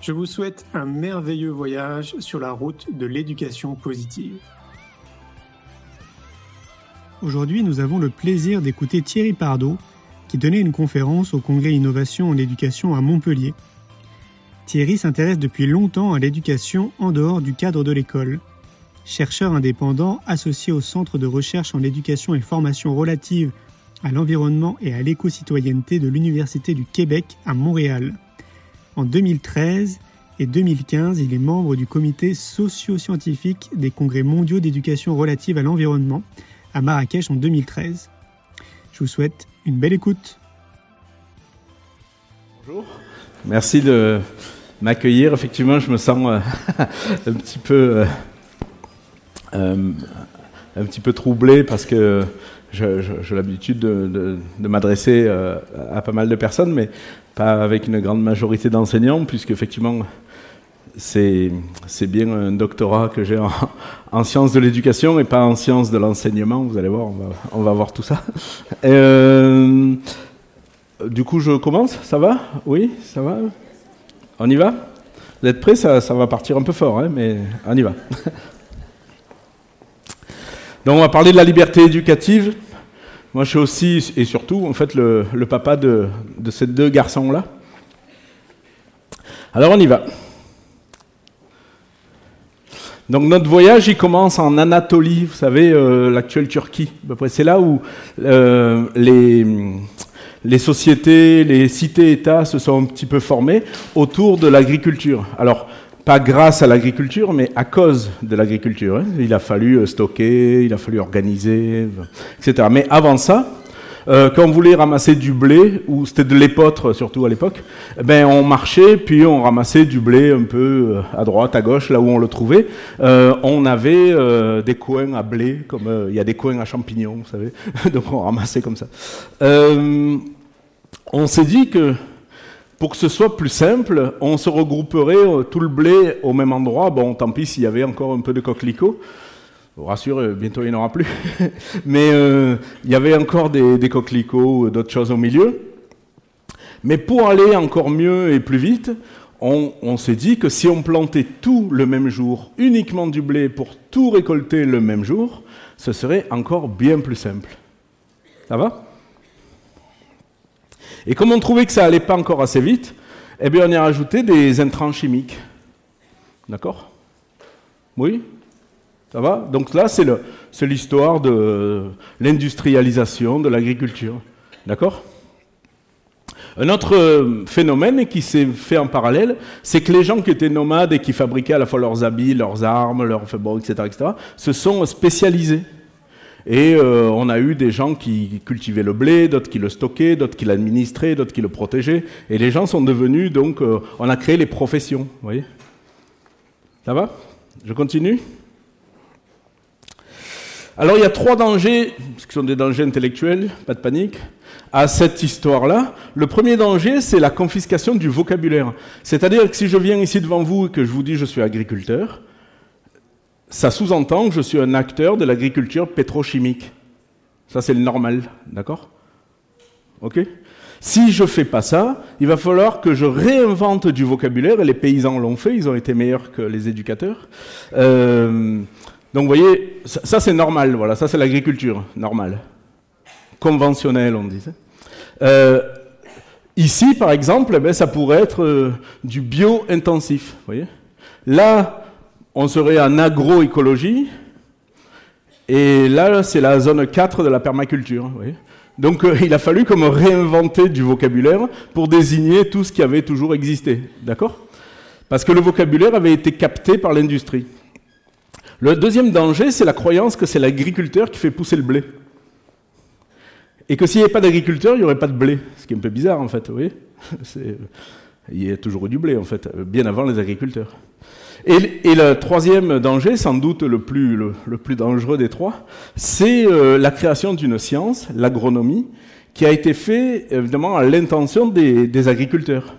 Je vous souhaite un merveilleux voyage sur la route de l'éducation positive. Aujourd'hui, nous avons le plaisir d'écouter Thierry Pardo, qui donnait une conférence au Congrès Innovation en éducation à Montpellier. Thierry s'intéresse depuis longtemps à l'éducation en dehors du cadre de l'école. Chercheur indépendant associé au Centre de recherche en éducation et formation relative à l'environnement et à l'éco-citoyenneté de l'Université du Québec à Montréal. En 2013 et 2015, il est membre du comité socio-scientifique des congrès mondiaux d'éducation relative à l'environnement à Marrakech en 2013. Je vous souhaite une belle écoute. Bonjour, merci de m'accueillir. Effectivement, je me sens euh, un petit peu, euh, euh, un petit peu troublé parce que j'ai l'habitude de, m'adresser à pas mal de personnes, mais avec une grande majorité d'enseignants, puisque effectivement, c'est bien un doctorat que j'ai en, sciences de l'éducation et pas en sciences de l'enseignement. Vous allez voir, on va, voir tout ça. Euh, du coup, je commence Ça va? Oui Ça va? On y va? Vous êtes prêts? Ça, va partir un peu fort, hein, mais on y va. Donc, on va parler de la liberté éducative. Moi, je suis aussi et surtout, en fait, le, papa de, ces deux garçons-là. Alors, on y va. Donc notre voyage, il commence en Anatolie, vous savez, euh, l'actuelle Turquie. C'est là où euh, les, les sociétés, les cités-États se sont un petit peu formés autour de l'agriculture. Alors, pas grâce à l'agriculture, mais à cause de l'agriculture. Hein. Il a fallu euh, stocker, il a fallu organiser, etc. Mais avant ça, euh, quand on voulait ramasser du blé, ou c'était de l'épeautre surtout à l'époque, eh ben on marchait, puis on ramassait du blé un peu euh, à droite, à gauche, là où on le trouvait. On avait des coins à blé, comme il y a des coins à champignons, vous savez. Donc on ramassait comme ça. on s'est dit que pour que ce soit plus simple, on se regrouperait tout le blé au même endroit. Bon, tant pis s'il y avait encore un peu de coquelicots vous rassure, euh, bientôt il n'y en aura plus. Mais euh, il y avait encore des, coquelicots, euh, d'autres choses au milieu. Mais pour aller encore mieux et plus vite, on, on s'est dit que si on plantait tout le même jour, uniquement du blé pour tout récolter le même jour, ce serait encore bien plus simple. Ça va? Et comme on trouvait que ça allait pas encore assez vite, eh bien on y a rajouté des intrants chimiques. D'accord? Oui? Ça va? Donc là, c'est l'histoire de l'industrialisation de l'agriculture. D'accord? Un autre euh, phénomène qui s'est fait en parallèle, c'est que les gens qui étaient nomades et qui fabriquaient à la fois leurs habits, leurs armes, leurs bon, etc., etc., se sont spécialisés. Et euh, on a eu des gens qui cultivaient le blé, d'autres qui le stockaient, d'autres qui l'administraient, d'autres qui le protégeaient. Et les gens sont devenus, donc, euh, on a créé les professions. Vous voyez Ça va? Je continue? Alors il y a trois dangers, qui sont des dangers intellectuels, pas de panique, à cette histoire-là. Le premier danger, c'est la confiscation du vocabulaire. C'est-à-dire que si je viens ici devant vous et que je vous dis je suis agriculteur, ça sous-entend que je suis un acteur de l'agriculture pétrochimique. Ça, c'est le normal, d'accord? Ok? Si je fais pas ça, il va falloir que je réinvente du vocabulaire, et les paysans l'ont fait, ils ont été meilleurs que les éducateurs. Euh, donc vous voyez, ça, c'est normal, voilà, ça c'est l'agriculture normale, conventionnelle on dit. Euh, ici par exemple, eh ben, ça pourrait être euh, du bio-intensif, voyez? Là, on serait en agroécologie. Et là, c'est la zone 4 de la permaculture. Donc euh, il a fallu comme réinventer du vocabulaire pour désigner tout ce qui avait toujours existé. D'accord? Parce que le vocabulaire avait été capté par l'industrie. Le deuxième danger, c'est la croyance que c'est l'agriculteur qui fait pousser le blé. Et que s'il n'y avait pas d'agriculteur, il n'y aurait pas de blé. Ce qui est un peu bizarre en fait, vous voyez Il y a toujours eu du blé en fait, bien avant les agriculteurs. Et, le troisième danger, sans doute le plus, dangereux des trois, c'est euh, la création d'une science, l'agronomie, qui a été fait évidemment à l'intention des, agriculteurs.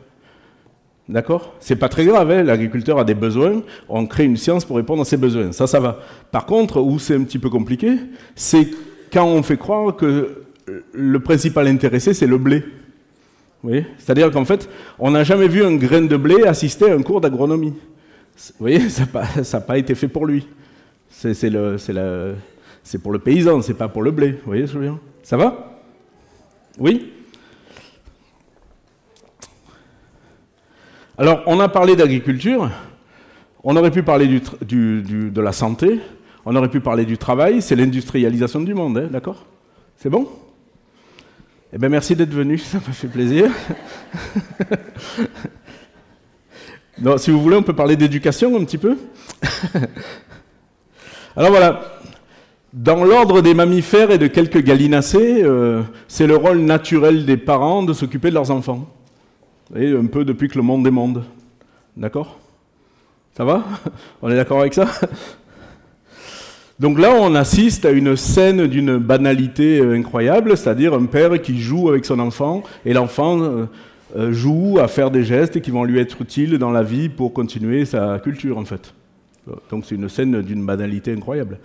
D'accord? C'est pas très grave, hein, l'agriculteur a des besoins, on crée une science pour répondre à ses besoins, ça, ça va. Par contre, où c'est un petit peu compliqué, c'est quand on fait croire que le principal intéressé, c'est le blé. C'est-à-dire qu'en fait, on n'a jamais vu un grain de blé assister à un cours d'agronomie. Vous voyez, ça n'a pas, été fait pour lui. C'est pour le paysan, c'est pas pour le blé. Vous voyez ce que Ça va? Oui? Alors, on a parlé d'agriculture, on aurait pu parler de la santé, on aurait pu parler du travail, c'est l'industrialisation du monde, hein, d'accord? C'est bon? Eh bien, merci d'être venu, ça m'a fait plaisir. Si vous voulez, on peut parler d'éducation un petit peu. Alors voilà, dans l'ordre des mammifères et de quelques gallinacés, euh, c'est le rôle naturel des parents de s'occuper de leurs enfants. Vous voyez, un peu depuis que le monde est monde. D'accord? Ça va? On est d'accord avec ça? Donc là, on assiste à une scène d'une banalité euh, incroyable, c'est-à-dire un père qui joue avec son enfant et l'enfant euh, joue à faire des gestes qui vont lui être utiles dans la vie pour continuer sa culture en fait. Donc c'est une scène d'une banalité incroyable.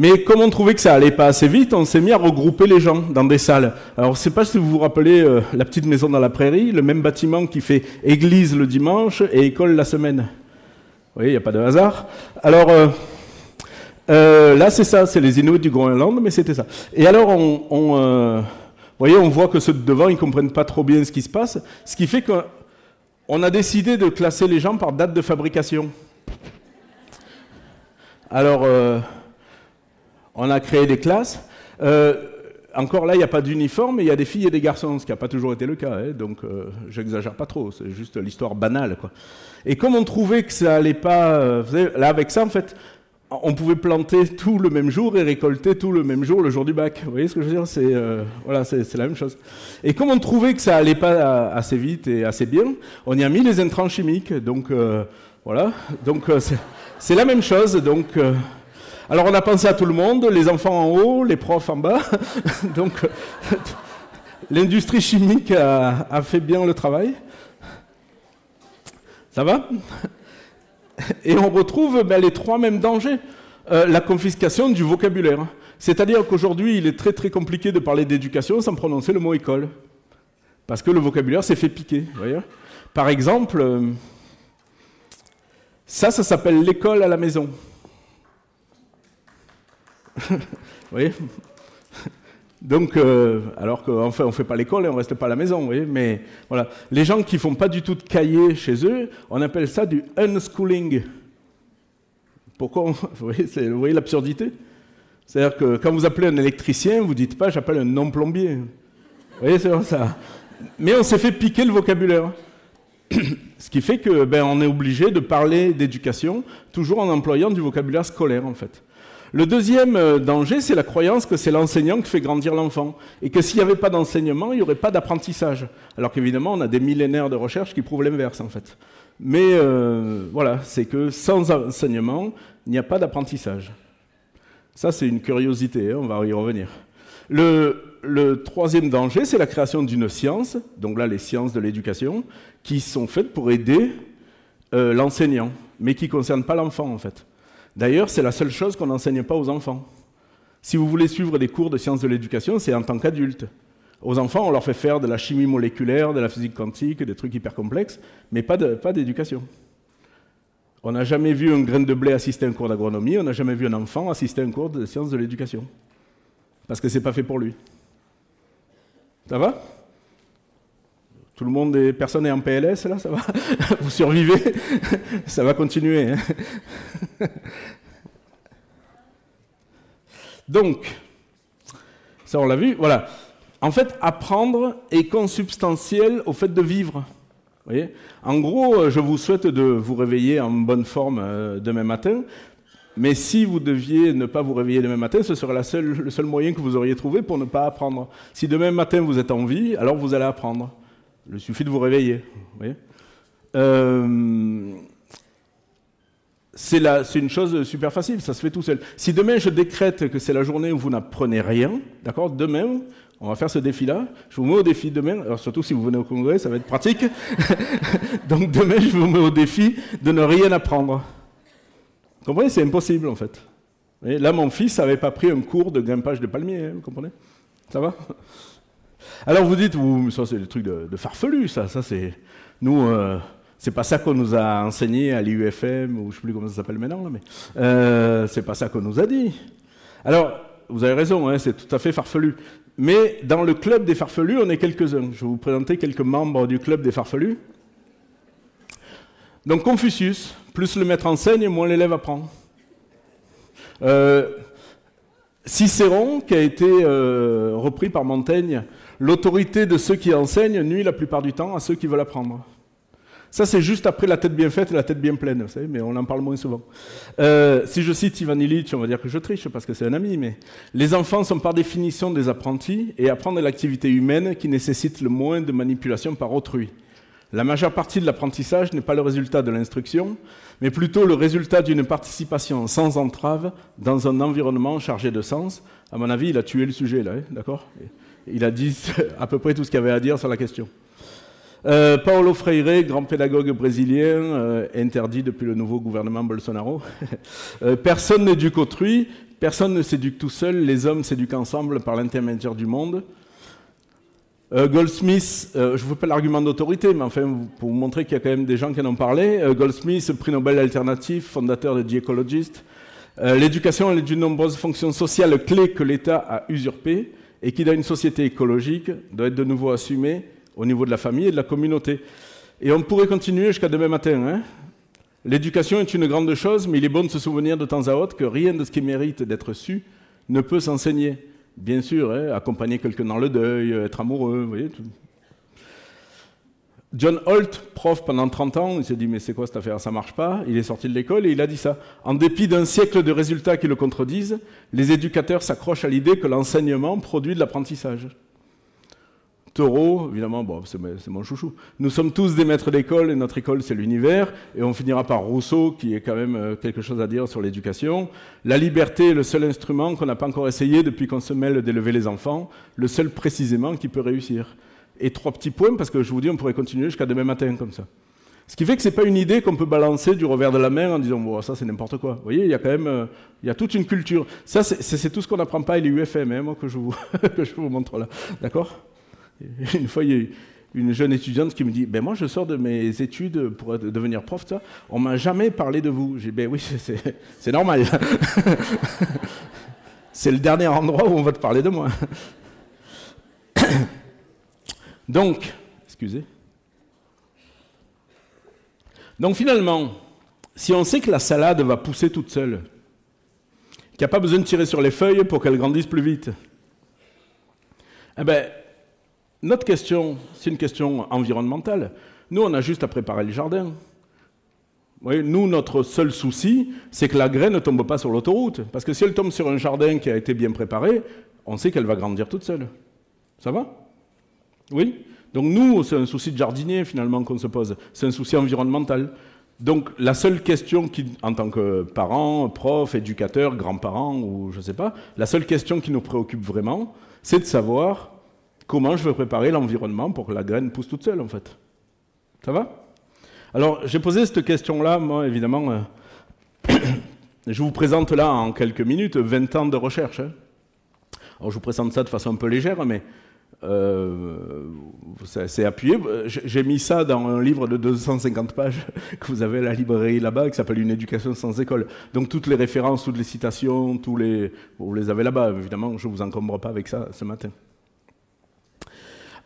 Mais comme on trouvait que ça allait pas assez vite, on s'est mis à regrouper les gens dans des salles. Alors je sais pas si vous vous rappelez euh, la petite maison dans la prairie, le même bâtiment qui fait église le dimanche et école la semaine. Vous voyez, il n'y a pas de hasard. Alors euh, euh, là c'est ça, c'est les Inuits du Groenland, mais c'était ça. Et alors on, euh, voyez, on voit que ceux de devant, ils comprennent pas trop bien ce qui se passe, ce qui fait qu'on a décidé de classer les gens par date de fabrication. Alors, euh, on a créé des classes. Euh, encore là, il n'y a pas d'uniforme, mais il y a des filles et des garçons, ce qui n'a pas toujours été le cas. hein, donc, euh, j'exagère pas trop, c'est juste l'histoire banale. Quoi. Et comme on trouvait que ça allait pas... là, avec ça, en fait, on pouvait planter tout le même jour et récolter tout le même jour le jour du bac. Vous voyez ce que je veux dire? C'est euh, voilà, c'est la même chose. Et comme on trouvait que ça allait pas euh, assez vite et assez bien, on y a mis les intrants chimiques. Donc euh, voilà, donc c'est- la même chose. Donc alors on a pensé à tout le monde, les enfants en haut, les profs en bas. donc l'industrie chimique a fait bien le travail. Ça va? Et on retrouve ben, les trois mêmes dangers. Euh, la confiscation du vocabulaire. C'est-à-dire qu'aujourd'hui, il est très très compliqué de parler d'éducation sans prononcer le mot école. Parce que le vocabulaire s'est fait piquer. Par exemple, euh, ça, ça s'appelle l'école à la maison. donc, euh, alors qu'en fait, on ne fait pas l'école et on ne reste pas à la maison, vous voyez, mais voilà. Les gens qui font pas du tout de cahier chez eux, on appelle ça du unschooling. Pourquoi Vous voyez, l'absurdité? C'est-à-dire que quand vous appelez un électricien, vous dites pas j'appelle un non-plombier. Vous voyez, c'est ça. Mais on s'est fait piquer le vocabulaire. Ce qui fait que ben, on est obligé de parler d'éducation toujours en employant du vocabulaire scolaire, en fait. Le deuxième euh, danger, c'est la croyance que c'est l'enseignant qui fait grandir l'enfant. Et que s'il n'y avait pas d'enseignement, il n'y aurait pas d'apprentissage. Alors qu'évidemment, on a des millénaires de recherche qui prouvent l'inverse, en fait. Mais euh, voilà, c'est que sans enseignement, il n'y a pas d'apprentissage. Ça, c'est une curiosité, hein, on va y revenir. Le, troisième danger, c'est la création d'une science, donc là, les sciences de l'éducation, qui sont faites pour aider euh, l'enseignant, mais qui ne concernent pas l'enfant, en fait. D'ailleurs, c'est la seule chose qu'on n'enseigne pas aux enfants. Si vous voulez suivre des cours de sciences de l'éducation, c'est en tant qu'adulte. Aux enfants, on leur fait faire de la chimie moléculaire, de la physique quantique, des trucs hyper complexes, mais pas d'éducation. on n'a jamais vu un grain de blé assister à un cours d'agronomie, on n'a jamais vu un enfant assister à un cours de sciences de l'éducation. Parce que c'est pas fait pour lui. Ça va? Tout le monde est, personne est en PLS là, ça va Vous survivez Ça va continuer. hein. Donc, ça on l'a vu, voilà. En fait, apprendre est consubstantiel au fait de vivre. En gros, euh, je vous souhaite de vous réveiller en bonne forme euh, demain matin, mais si vous deviez ne pas vous réveiller demain matin, ce serait le seul moyen que vous auriez trouvé pour ne pas apprendre. Si demain matin vous êtes en vie, alors vous allez apprendre. Il suffit de vous réveiller. Euh, c'est une chose super facile, ça se fait tout seul. Si demain je décrète que c'est la journée où vous n'apprenez rien, d'accord Demain, on va faire ce défi-là. Je vous mets au défi demain, alors surtout si vous venez au congrès, ça va être pratique. Donc demain, je vous mets au défi de ne rien apprendre. Vous comprenez C'est impossible en fait. Là, mon fils n'avait pas pris un cours de grimpage de palmier, hein, vous comprenez Ça va? Alors vous dites, mais ça c'est le truc de, de farfelu, ça. ça c'est Nous, euh, c'est pas ça qu'on nous a enseigné à l'IUFM, ou je sais plus comment ça s'appelle maintenant, là, mais euh, c'est pas ça qu'on nous a dit. Alors, vous avez raison, hein, c'est tout à fait farfelu. Mais dans le club des farfelus, on est quelques-uns. Je vais vous présenter quelques membres du club des farfelus. Donc Confucius, plus le maître enseigne, moins l'élève apprend. Euh, Cicéron, qui a été euh, repris par Montaigne, l'autorité de ceux qui enseignent nuit la plupart du temps à ceux qui veulent apprendre. Ça, c'est juste après la tête bien faite et la tête bien pleine, vous savez, mais on en parle moins souvent. Euh, si je cite Ivan Illich, on va dire que je triche parce que c'est un ami, mais les enfants sont par définition des apprentis et apprendre l'activité humaine qui nécessite le moins de manipulation par autrui. La majeure partie de l'apprentissage n'est pas le résultat de l'instruction, mais plutôt le résultat d'une participation sans entrave dans un environnement chargé de sens. À mon avis, il a tué le sujet là, hein, d'accord? Il a dit à peu près tout ce qu'il avait à dire sur la question. Euh, Paulo Freire, grand pédagogue brésilien, euh, interdit depuis le nouveau gouvernement Bolsonaro. Euh, personne n'éduque autrui, personne ne s'éduque tout seul, les hommes s'éduquent ensemble par l'intermédiaire du monde. Euh, Goldsmith, je ne veux pas l'argument d'autorité, mais enfin, pour vous montrer qu'il y a quand même des gens qui en ont parlé. Goldsmith, prix Nobel alternatif, fondateur de The Ecologist. L'éducation est d'une nombreuse fonction sociale clé que l'État a usurpée et qui, dans une société écologique, doit être de nouveau assumée au niveau de la famille et de la communauté. Et on pourrait continuer jusqu'à demain matin. Hein L'éducation est une grande chose, mais il est bon de se souvenir de temps à autre que rien de ce qui mérite d'être su ne peut s'enseigner. Bien sûr, hein, accompagner quelqu'un dans le deuil, être amoureux, vous voyez. Tout. John Holt, prof pendant 30 ans, il s'est dit mais c'est quoi cette affaire, ça marche pas. Il est sorti de l'école et il a dit ça. En dépit d'un siècle de résultats qui le contredisent, les éducateurs s'accrochent à l'idée que l'enseignement produit de l'apprentissage. Thoreau, évidemment, c'est mon chouchou. Nous sommes tous des maîtres d'école et notre école, c'est l'univers. Et on finira par Rousseau, qui est quand même quelque chose à dire sur l'éducation. La liberté est le seul instrument qu'on n'a pas encore essayé depuis qu'on se mêle d'élever les enfants, le seul précisément qui peut réussir. Et trois petits points, parce que je vous dis, on pourrait continuer jusqu'à demain matin comme ça. Ce qui fait que ce n'est pas une idée qu'on peut balancer du revers de la main en disant bon, ça c'est n'importe quoi. Vous voyez, il y a quand même euh, il y a toute une culture. Ça, c'est tout ce qu'on n'apprend pas à l'UFM, hein, moi, que je vous, que je vous montre là. D'accord? Une fois, il y a une jeune étudiante qui me dit ben Moi, je sors de mes études pour devenir prof, ça. on m'a jamais parlé de vous. J'ai Ben oui, c'est normal. c'est le dernier endroit où on va te parler de moi. Donc, excusez. Donc finalement, si on sait que la salade va pousser toute seule, qu'il n'y a pas besoin de tirer sur les feuilles pour qu'elle grandisse plus vite, eh ben, notre question, c'est une question environnementale. Nous, on a juste à préparer le jardin. Oui, nous, notre seul souci, c'est que la graine ne tombe pas sur l'autoroute. Parce que si elle tombe sur un jardin qui a été bien préparé, on sait qu'elle va grandir toute seule. Ça va? Oui Donc nous, c'est un souci de jardinier finalement qu'on se pose. C'est un souci environnemental. Donc la seule question qui, en tant que parents, profs, éducateurs, grands-parents ou je ne sais pas, la seule question qui nous préoccupe vraiment, c'est de savoir comment je vais préparer l'environnement pour que la graine pousse toute seule en fait. Ça va? Alors j'ai posé cette question-là, moi évidemment, euh, je vous présente là en quelques minutes 20 ans de recherche. Hein. Alors je vous présente ça de façon un peu légère, mais euh, c'est appuyé. J'ai mis ça dans un livre de 250 pages que vous avez à la librairie là-bas, qui s'appelle Une éducation sans école. Donc toutes les références, toutes les citations, tous les, vous les avez là-bas. Évidemment, je ne vous encombre pas avec ça ce matin.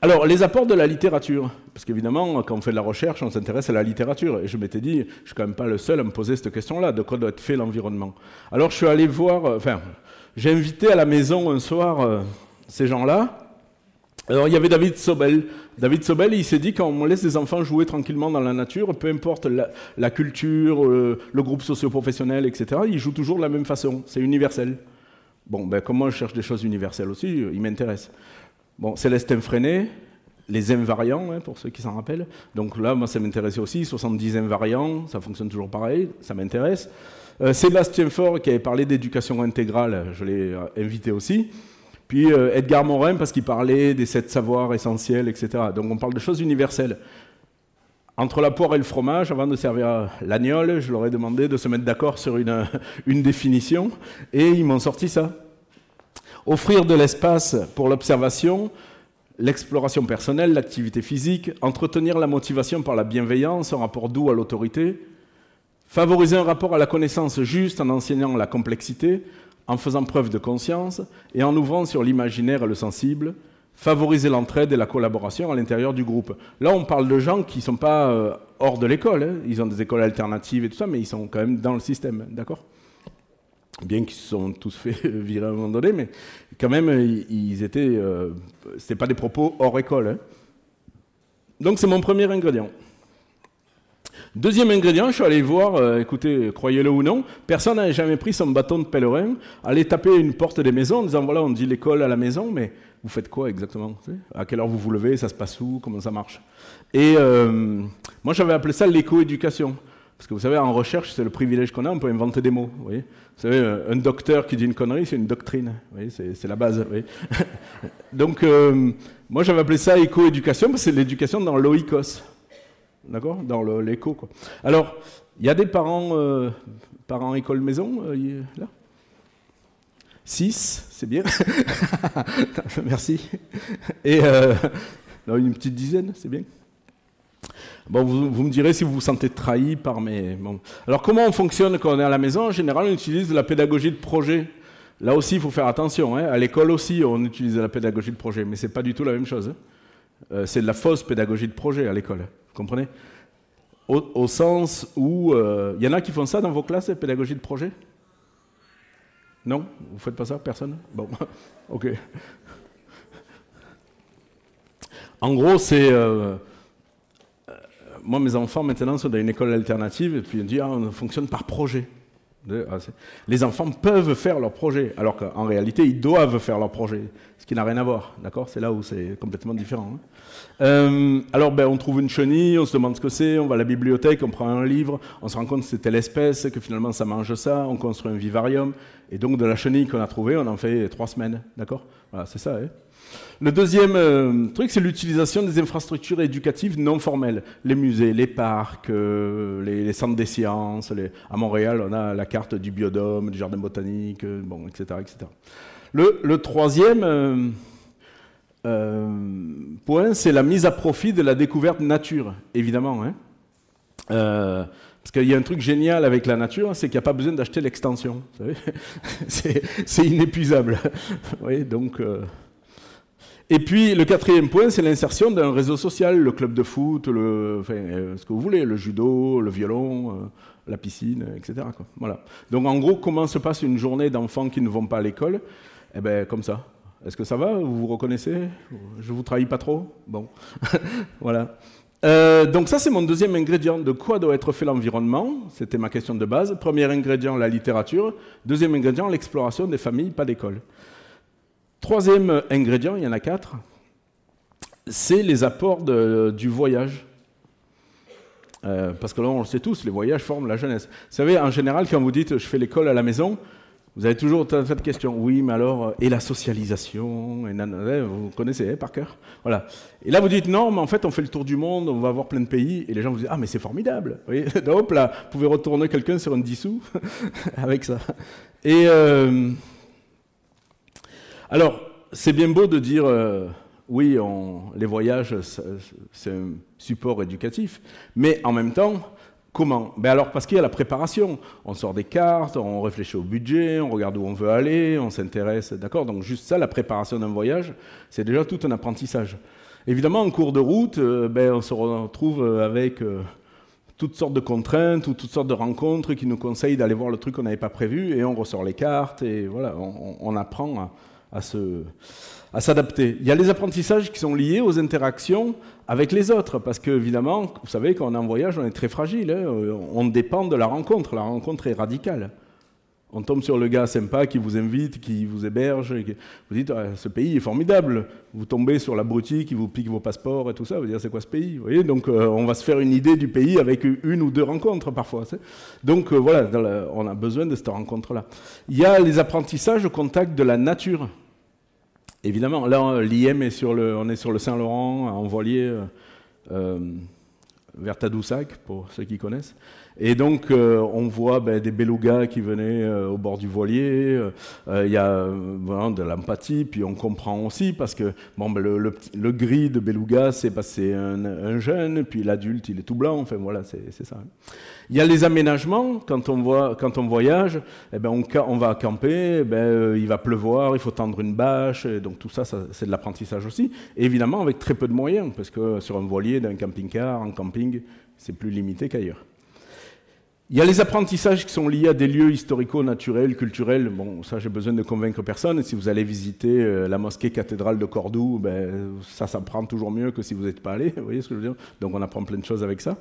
Alors, les apports de la littérature. Parce qu'évidemment, quand on fait de la recherche, on s'intéresse à la littérature. Et je m'étais dit, je ne suis quand même pas le seul à me poser cette question-là, de quoi doit être fait l'environnement? Alors, je suis allé voir, euh, enfin, j'ai invité à la maison un soir euh, ces gens-là. Alors, il y avait David Sobel. David Sobel, il s'est dit, quand on laisse des enfants jouer tranquillement dans la nature, peu importe la, culture, euh, le groupe socio-professionnel, etc., ils jouent toujours de la même façon. C'est universel. Bon, ben, comme moi, je cherche des choses universelles aussi, il m'intéresse. Bon, Célestin Freinet, les invariants, hein, pour ceux qui s'en rappellent. Donc là, moi, ça m'intéressait aussi, 70 invariants, ça fonctionne toujours pareil, ça m'intéresse. Euh, Sébastien Faure, qui avait parlé d'éducation intégrale, je l'ai euh, invité aussi. Puis euh, Edgar Morin, parce qu'il parlait des sept savoirs essentiels, etc. Donc on parle de choses universelles. Entre la poire et le fromage, avant de servir l'agnole, je leur ai demandé de se mettre d'accord sur une, une définition, et ils m'ont sorti ça. Offrir de l'espace pour l'observation, l'exploration personnelle, l'activité physique, entretenir la motivation par la bienveillance, un rapport doux à l'autorité, favoriser un rapport à la connaissance juste en enseignant la complexité, en faisant preuve de conscience et en ouvrant sur l'imaginaire et le sensible, favoriser l'entraide et la collaboration à l'intérieur du groupe. Là, on parle de gens qui ne sont pas euh, hors de l'école, hein. ils ont des écoles alternatives et tout ça, mais ils sont quand même dans le système, d'accord? Bien qu'ils se sont tous fait virer à un moment donné, mais quand même, ils étaient. Euh, pas des propos hors école. Hein. Donc c'est mon premier ingrédient. Deuxième ingrédient, je suis allé voir, euh, écoutez, croyez-le ou non, personne n'avait jamais pris son bâton de pèlerin, aller taper une porte des maisons en disant voilà, on dit l'école à la maison, mais vous faites quoi exactement À quelle heure vous vous levez Ça se passe où Comment ça marche? Et euh, moi, j'avais appelé ça l'éco-éducation. Parce que vous savez, en recherche, c'est le privilège qu'on a, on peut inventer des mots. Vous, voyez? Vous savez, un docteur qui dit une connerie, c'est une doctrine. C'est, la base. Donc, euh, moi, j'avais appelé ça éco-éducation, parce que c'est l'éducation dans l'oikos. D'accord? Dans l'éco, quoi. Alors, il y a des parents, euh, parents école-maison, euh, là? Six, c'est bien. Merci. Et une petite dizaine, c'est bien. Bon, vous, me direz si vous vous sentez trahi par mes. Alors, comment on fonctionne quand on est à la maison? En général, on utilise la pédagogie de projet. Là aussi, il faut faire attention. Hein. À l'école aussi, on utilise la pédagogie de projet, mais ce n'est pas du tout la même chose. Hein. Euh, c'est de la fausse pédagogie de projet à l'école. Vous comprenez? Au, sens où. Il euh, y en a qui font ça dans vos classes, pédagogie de projet? Non? Vous ne faites pas ça Personne? Bon, ok. En gros, c'est. Euh, moi, mes enfants, maintenant, sont dans une école alternative, et puis on dit, ah, on fonctionne par projet. Ah, les enfants peuvent faire leur projet, alors qu'en réalité, ils doivent faire leur projet, ce qui n'a rien à voir, d'accord? C'est là où c'est complètement différent. Hein. Euh, alors, ben, on trouve une chenille, on se demande ce que c'est, on va à la bibliothèque, on prend un livre, on se rend compte que c'est telle espèce, que finalement ça mange ça, on construit un vivarium, et donc de la chenille qu'on a trouvée, on en fait trois semaines, d'accord? Voilà, c'est ça. Hein le deuxième euh, truc, c'est l'utilisation des infrastructures éducatives non formelles. Les musées, les parcs, euh, les, centres des sciences. À Montréal, on a la carte du biodôme, du jardin botanique, euh, bon, etc., etc. Le, troisième point, c'est la mise à profit de la découverte nature, évidemment. Hein. Parce qu'il y a un truc génial avec la nature, c'est qu'il n'y a pas besoin d'acheter l'extension. c'est inépuisable. oui, donc, et puis le quatrième point, c'est l'insertion d'un réseau social, le club de foot, le, enfin, euh, ce que vous voulez, le judo, le violon, euh, la piscine, etc. Voilà. Donc en gros, comment se passe une journée d'enfants qui ne vont pas à l'école? Eh bien, comme ça. Est-ce que ça va? Vous vous reconnaissez? Je vous trahis pas trop? Bon, voilà. Euh, donc ça, c'est mon deuxième ingrédient. De quoi doit être fait l'environnement? C'était ma question de base. Premier ingrédient, la littérature. Deuxième ingrédient, l'exploration des familles, pas d'école. Troisième ingrédient, il y en a quatre, c'est les apports du voyage. Euh, parce que là, on le sait tous, les voyages forment la jeunesse. Vous savez, en général, quand vous dites je fais l'école à la maison, vous avez toujours cette question. Oui, mais alors, euh, et la socialisation Vous connaissez hein, par cœur Voilà. Et là, vous dites non, mais en fait, on fait le tour du monde, on va voir plein de pays, et les gens vous disent Ah, mais c'est formidable Hop là, vous pouvez retourner quelqu'un sur un 10 sous avec ça. Et. Euh, alors, c'est bien beau de dire, euh, oui, les voyages, c'est un support éducatif, mais en même temps, comment? Ben Alors, parce qu'il y a la préparation. On sort des cartes, on réfléchit au budget, on regarde où on veut aller, on s'intéresse, d'accord? Donc, juste ça, la préparation d'un voyage, c'est déjà tout un apprentissage. Évidemment, en cours de route, euh, ben, on se retrouve avec euh, toutes sortes de contraintes ou toutes sortes de rencontres qui nous conseillent d'aller voir le truc qu'on n'avait pas prévu et on ressort les cartes et voilà, on, apprend à, à s'adapter. Il y a les apprentissages qui sont liés aux interactions avec les autres, parce que évidemment, vous savez, quand on est en voyage, on est très fragile, hein. on dépend de la rencontre, la rencontre est radicale. On tombe sur le gars sympa qui vous invite, qui vous héberge. Et vous dites, ah, ce pays est formidable. Vous tombez sur l'abruti qui vous pique vos passeports et tout ça. Vous dites, c'est quoi ce pays vous voyez? Donc, euh, on va se faire une idée du pays avec une ou deux rencontres parfois. Donc, euh, voilà, on a besoin de cette rencontre-là. Il y a les apprentissages au contact de la nature. Évidemment, là, l'IM est sur le, on est sur le Saint-Laurent, en voilier, euh, vers Tadoussac, pour ceux qui connaissent. Et donc, euh, on voit ben, des belugas qui venaient euh, au bord du voilier. Euh, il y a de l'empathie, puis on comprend aussi parce que bon, ben, le, gris de beluga, c'est un, un, jeune, puis l'adulte, il est tout blanc. Enfin, voilà, c'est ça. Il y a les aménagements. Quand on, voyage, eh ben, on, va camper, eh ben, il va pleuvoir, il faut tendre une bâche. donc, tout ça, c'est de l'apprentissage aussi. Évidemment, avec très peu de moyens, parce que sur un voilier, d'un camping-car, en camping, c'est plus limité qu'ailleurs. Il y a les apprentissages qui sont liés à des lieux historico-naturels, culturels. Bon, ça, j'ai besoin de convaincre personne. Si vous allez visiter euh, la mosquée cathédrale de Cordoue, ben, ça s'apprend toujours mieux que si vous n'êtes pas allé. Vous voyez ce que je veux dire? Donc, on apprend plein de choses avec ça.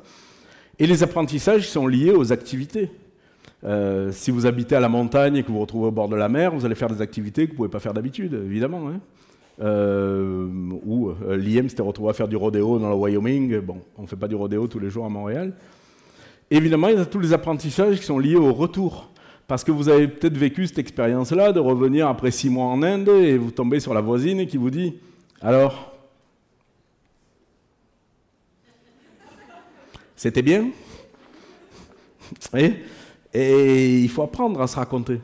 Et les apprentissages sont liés aux activités. Euh, si vous habitez à la montagne et que vous vous retrouvez au bord de la mer, vous allez faire des activités que vous ne pouvez pas faire d'habitude, évidemment. Hein. Euh, ou l'IM s'était retrouvé à faire du rodéo dans le Wyoming. Bon, on ne fait pas du rodéo tous les jours à Montréal. Évidemment, il y a tous les apprentissages qui sont liés au retour. Parce que vous avez peut-être vécu cette expérience-là de revenir après six mois en Inde et vous tombez sur la voisine qui vous dit Alors, c'était bien et, et il faut apprendre à se raconter.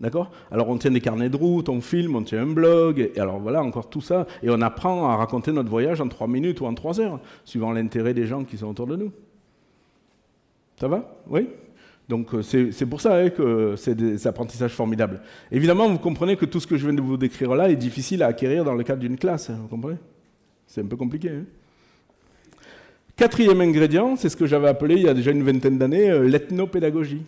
D'accord? Alors on tient des carnets de route, on filme, on tient un blog, et alors voilà, encore tout ça, et on apprend à raconter notre voyage en trois minutes ou en trois heures, suivant l'intérêt des gens qui sont autour de nous. Ça va? Oui? Donc euh, c'est pour ça hein, que c'est des apprentissages formidables. Évidemment, vous comprenez que tout ce que je viens de vous décrire là est difficile à acquérir dans le cadre d'une classe. Hein, vous comprenez? C'est un peu compliqué. Hein. Quatrième ingrédient, c'est ce que j'avais appelé il y a déjà une vingtaine d'années euh, l'ethnopédagogie.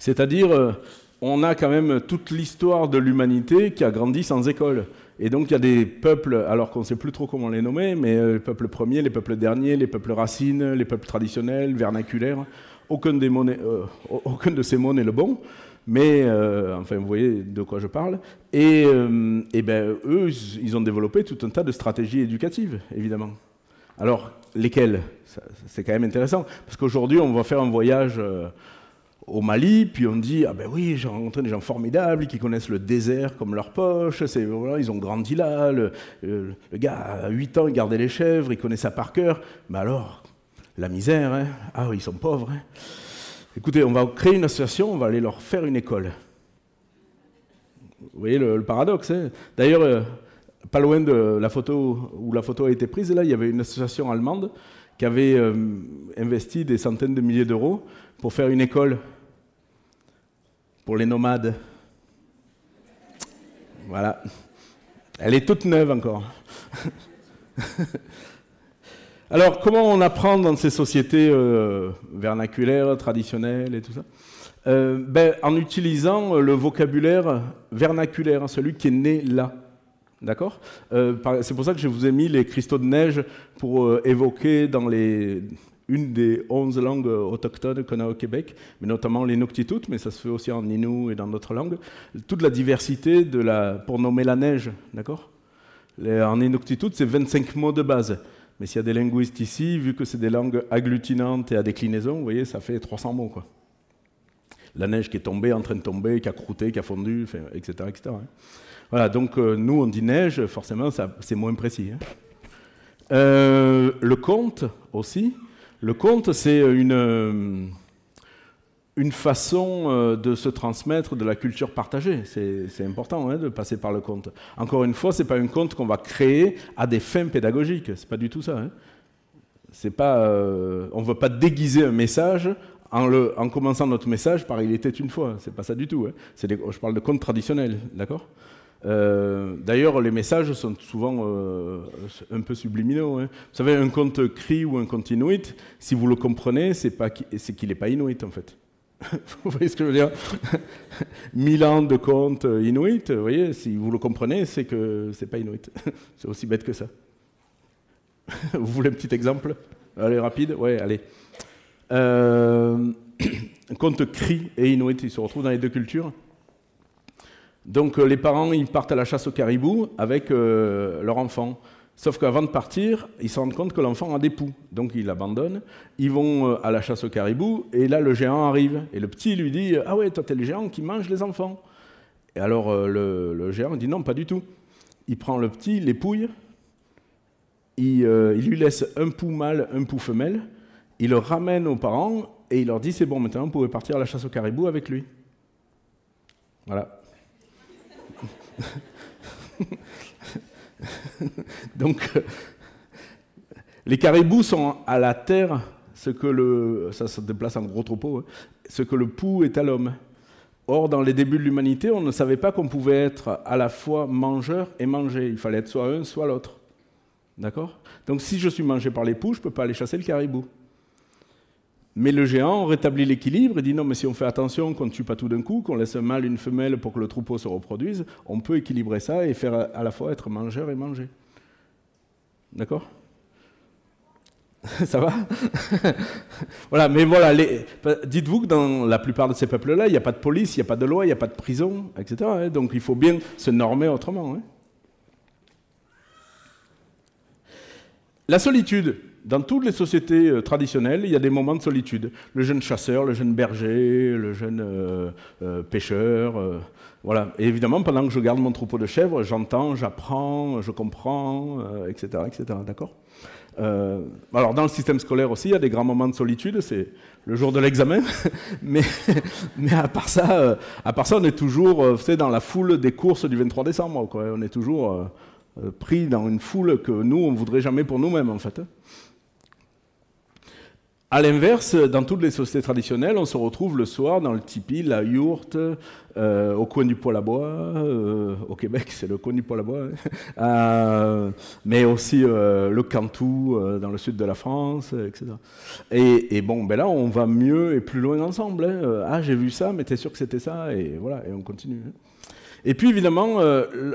C'est-à-dire, euh, on a quand même toute l'histoire de l'humanité qui a grandi sans école. Et donc il y a des peuples, alors qu'on ne sait plus trop comment les nommer, mais euh, les peuples premiers, les peuples derniers, les peuples racines, les peuples traditionnels, vernaculaires. Aucun, de ces mots n'est le bon, mais enfin vous voyez de quoi je parle. Et, et ben, eux, ils ont développé tout un tas de stratégies éducatives, évidemment. Alors, lesquelles C'est quand même intéressant, parce qu'aujourd'hui, on va faire un voyage au Mali, puis on dit ah ben oui j'ai rencontré des gens formidables qui connaissent le désert comme leur poche, voilà, ils ont grandi là, le, gars à 8 ans il gardait les chèvres, il connaît ça par cœur, mais alors la misère, hein? Ah oui ils sont pauvres. Hein? Écoutez, on va créer une association, on va aller leur faire une école. Vous voyez le, paradoxe. Hein? D'ailleurs, euh, pas loin de la photo où la photo a été prise, là, il y avait une association allemande qui avait euh, investi des centaines de milliers d'euros pour faire une école pour les nomades. Voilà. Elle est toute neuve encore. Alors, comment on apprend dans ces sociétés euh, vernaculaires, traditionnelles et tout ça? Euh, ben, En utilisant le vocabulaire vernaculaire, celui qui est né là. D'accord euh, C'est pour ça que je vous ai mis les cristaux de neige pour évoquer dans les, une des onze langues autochtones qu'on a au Québec, mais notamment les mais ça se fait aussi en Innu et dans d'autres langues. Toute la diversité de la, pour nommer la neige, d'accord En Inuktitut, c'est 25 mots de base. Mais s'il y a des linguistes ici, vu que c'est des langues agglutinantes et à déclinaison, vous voyez, ça fait 300 mots. Quoi. La neige qui est tombée, en train de tomber, qui a croûté, qui a fondu, etc. etc. Voilà, donc euh, nous, on dit neige, forcément, c'est moins précis. Hein. Euh, le conte aussi, le conte, c'est une, une façon euh, de se transmettre de la culture partagée. C'est important hein, de passer par le conte. Encore une fois, ce n'est pas un conte qu'on va créer à des fins pédagogiques. Ce n'est pas du tout ça. Hein. Pas, on ne veut pas déguiser un message en, commençant notre message par il était une fois. C'est pas ça du tout. Hein. je parle de conte traditionnel, d'accord? Euh, D'ailleurs, les messages sont souvent euh, un peu subliminaux. hein. Vous savez, un conte cri ou un conte inuit, si vous le comprenez, c'est qu'il n'est pas inuit en fait. vous voyez ce que je veux dire? Mille ans de contes inuit, vous voyez, si vous le comprenez, c'est que c'est pas inuit. c'est aussi bête que ça. vous voulez un petit exemple? Allez, rapide? Ouais, allez. Euh, un conte cri et inuit, ils se retrouvent dans les deux cultures? Donc euh, les parents, ils partent à la chasse au caribou avec euh, leur enfant. Sauf qu'avant de partir, ils se rendent compte que l'enfant a des poux. Donc ils l'abandonnent. Ils vont euh, à la chasse au caribou et là le géant arrive. Et le petit lui dit Ah ouais, toi t'es le géant qui mange les enfants. Et alors le, géant dit Non, pas du tout. Il prend le petit, il l'épouille. Il, lui laisse un pou mâle, un pou femelle. Il le ramène aux parents et il leur dit C'est bon, maintenant vous pouvez partir à la chasse au caribou avec lui. Voilà. Donc, euh, les caribous sont à la terre ce que le. Ça se déplace en gros troupeau, hein, ce que le pou est à l'homme. Or, dans les débuts de l'humanité, on ne savait pas qu'on pouvait être à la fois mangeur et mangé. Il fallait être soit un, soit l'autre. D'accord? Donc, si je suis mangé par les poux, je ne peux pas aller chasser le caribou. Mais le géant rétablit l'équilibre et dit non, mais si on fait attention, qu'on ne tue pas tout d'un coup, qu'on laisse un mâle, une femelle pour que le troupeau se reproduise, on peut équilibrer ça et faire à la fois être mangeur et manger. D'accord? Ça va? Voilà, mais voilà, dites-vous que dans la plupart de ces peuples-là, il n'y a pas de police, il n'y a pas de loi, il n'y a pas de prison, etc. hein. Donc il faut bien se normer autrement. hein. La solitude. Dans toutes les sociétés euh, traditionnelles, il y a des moments de solitude. Le jeune chasseur, le jeune berger, le jeune euh, euh, pêcheur. voilà. Et évidemment, pendant que je garde mon troupeau de chèvres, j'entends, j'apprends, je comprends, etc., etc. D'accord? Alors, dans le système scolaire aussi, il y a des grands moments de solitude. C'est le jour de l'examen. mais, à part ça, à part ça, on est toujours, savez, dans la foule des courses du 23 décembre. Quoi. On est toujours pris dans une foule que nous, on ne voudrait jamais pour nous-mêmes, en fait. À l'inverse, dans toutes les sociétés traditionnelles, on se retrouve le soir dans le tipi, la yourte, euh, au coin du poêle à bois. euh, au Québec, c'est le coin du poêle à bois. hein. Euh, mais aussi le Cantou dans le sud de la France, etc. Et, bon, ben là, on va mieux et plus loin ensemble. hein. Ah, j'ai vu ça, mais t'es sûr que c'était ça Et voilà, et on continue. hein. Et puis évidemment,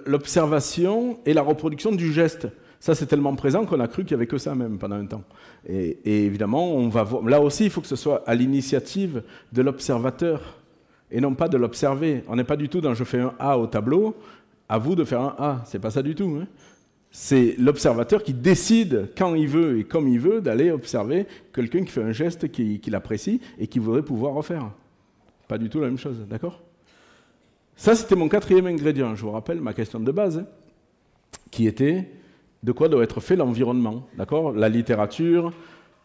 l'observation et la reproduction du geste. Ça, c'est tellement présent qu'on a cru qu'il n'y avait que ça même pendant un temps. Et, évidemment, on va voir. Là aussi, il faut que ce soit à l'initiative de l'observateur et non pas de l'observer. On n'est pas du tout dans je fais un A au tableau, à vous de faire un A. C'est pas ça du tout. hein. C'est l'observateur qui décide quand il veut et comme il veut d'aller observer quelqu'un qui fait un geste qu'il qu'il apprécie et qu'il voudrait pouvoir refaire. Pas du tout la même chose, d'accord? Ça, c'était mon quatrième ingrédient. Je vous rappelle ma question de base, hein, qui était de quoi doit être fait l'environnement, d'accord? La littérature,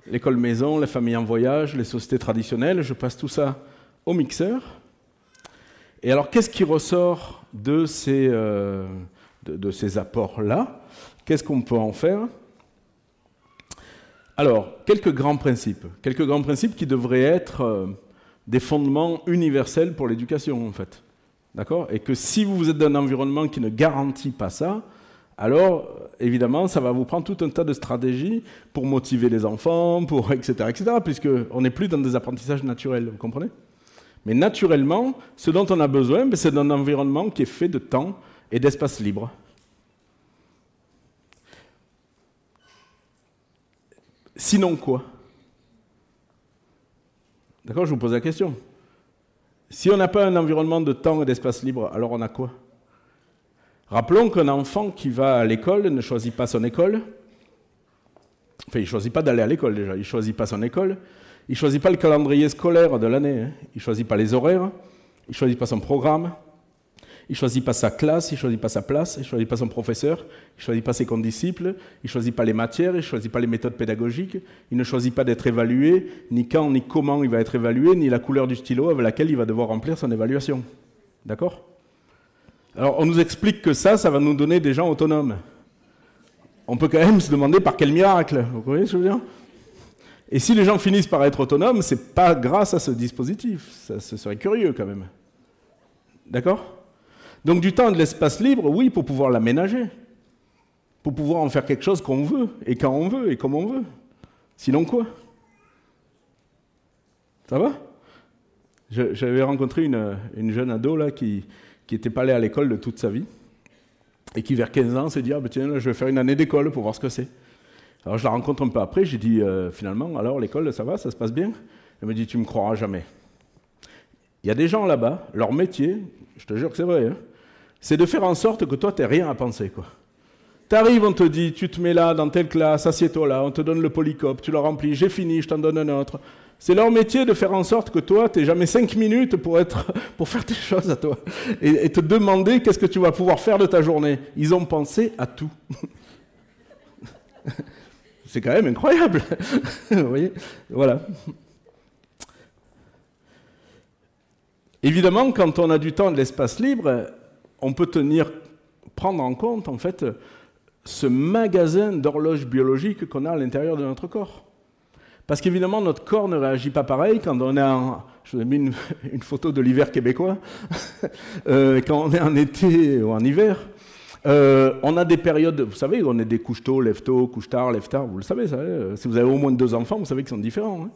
l'école maison, les familles en voyage, les sociétés traditionnelles. Je passe tout ça au mixeur. Et alors, qu'est-ce qui ressort de ces, euh, apports-là? Qu'est-ce qu'on peut en faire? Alors, quelques grands principes. Quelques grands principes qui devraient être euh, des fondements universels pour l'éducation, en fait. D'accord? Et que si vous êtes dans un environnement qui ne garantit pas ça, alors évidemment, ça va vous prendre tout un tas de stratégies pour motiver les enfants, pour etc., etc., puisqu'on n'est plus dans des apprentissages naturels, vous comprenez? Mais naturellement, ce dont on a besoin, ben, c'est d'un environnement qui est fait de temps et d'espace libre. Sinon quoi? D'accord, je vous pose la question. Si on n'a pas un environnement de temps et d'espace libre, alors on a quoi? Rappelons qu'un enfant qui va à l'école ne choisit pas son école. Enfin, il ne choisit pas d'aller à l'école déjà, il ne choisit pas son école. Il ne choisit pas le calendrier scolaire de l'année. hein. Il ne choisit pas les horaires. Il ne choisit pas son programme. Il ne choisit pas sa classe, il ne choisit pas sa place, il ne choisit pas son professeur, il ne choisit pas ses condisciples, il ne choisit pas les matières, il ne choisit pas les méthodes pédagogiques, il ne choisit pas d'être évalué, ni quand, ni comment il va être évalué, ni la couleur du stylo avec laquelle il va devoir remplir son évaluation. D'accord Alors on nous explique que ça, ça va nous donner des gens autonomes. On peut quand même se demander par quel miracle, vous voyez ce que je veux dire? Et si les gens finissent par être autonomes, c'est pas grâce à ce dispositif, ce serait curieux quand même. D'accord? Donc du temps et de l'espace libre, oui, pour pouvoir l'aménager, pour pouvoir en faire quelque chose qu'on veut, et quand on veut, et comme on veut. Sinon quoi? Ça va? J'avais rencontré une, jeune ado là, qui n'était pas allée à l'école de toute sa vie, et qui vers 15 ans s'est dit, ah, ben, tiens, je vais faire une année d'école pour voir ce que c'est. Alors je la rencontre un peu après, j'ai dit, euh, finalement, alors l'école, ça va, ça se passe bien? Elle me dit, tu me croiras jamais. Il y a des gens là-bas, leur métier, je te jure que c'est vrai, hein, c'est de faire en sorte que toi, tu rien à penser. quoi. Tu arrives, on te dit, tu te mets là, dans telle classe, assieds-toi là, on te donne le polycope, tu le remplis, j'ai fini, je t'en donne un autre. C'est leur métier de faire en sorte que toi, tu n'aies jamais cinq minutes pour, être, pour faire tes choses à toi. Et, te demander qu'est-ce que tu vas pouvoir faire de ta journée. Ils ont pensé à tout. C'est quand même incroyable. Voilà. Évidemment, quand on a du temps de l'espace libre, on peut tenir, prendre en compte en fait ce magasin d'horloges biologiques qu'on a à l'intérieur de notre corps. Parce qu'évidemment, notre corps ne réagit pas pareil quand on est en... Je vous ai mis une, photo de l'hiver québécois. Euh, quand on est en été ou en hiver, euh, on a des périodes, vous savez, on est des couches tôt, lève tôt, couche tard, lève tard, vous le savez, ça, euh, si vous avez au moins deux enfants, vous savez qu'ils sont différents. Hein.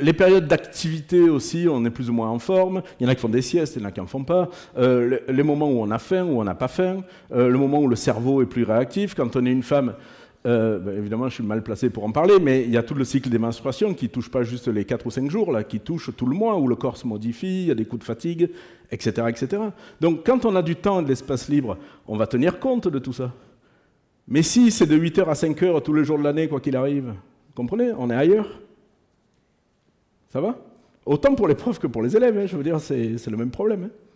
Les périodes d'activité aussi, on est plus ou moins en forme. Il y en a qui font des siestes, il y en a qui n'en font pas. Les, moments où on a faim, où on n'a pas faim. Le moment où le cerveau est plus réactif. Quand on est une femme, ben, évidemment, je suis mal placé pour en parler, mais il y a tout le cycle des menstruations qui touche pas juste les 4 ou 5 jours, là, qui touche tout le mois, où le corps se modifie, il y a des coups de fatigue, etc., etc. Donc, quand on a du temps et de l'espace libre, on va tenir compte de tout ça. Mais si c'est de 8h à 5h tous les jours de l'année, quoi qu'il arrive, vous comprenez On est ailleurs. Ça va? Autant pour les profs que pour les élèves, hein, je veux dire, c'est le même problème. Hein.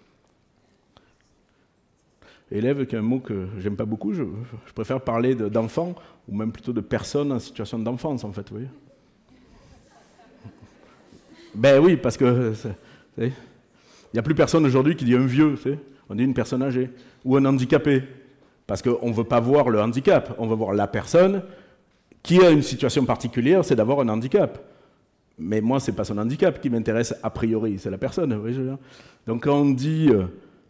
Élève, qui est un mot que j'aime pas beaucoup, je, préfère parler d'enfants, ou même plutôt de personnes en situation d'enfance, en fait, vous voyez. Ben oui, parce que il n'y a plus personne aujourd'hui qui dit un vieux, on dit une personne âgée, ou un handicapé, parce qu'on ne veut pas voir le handicap, on veut voir la personne qui a une situation particulière, c'est d'avoir un handicap. Mais moi, ce n'est pas son handicap qui m'intéresse a priori, c'est la personne. Donc quand on dit euh,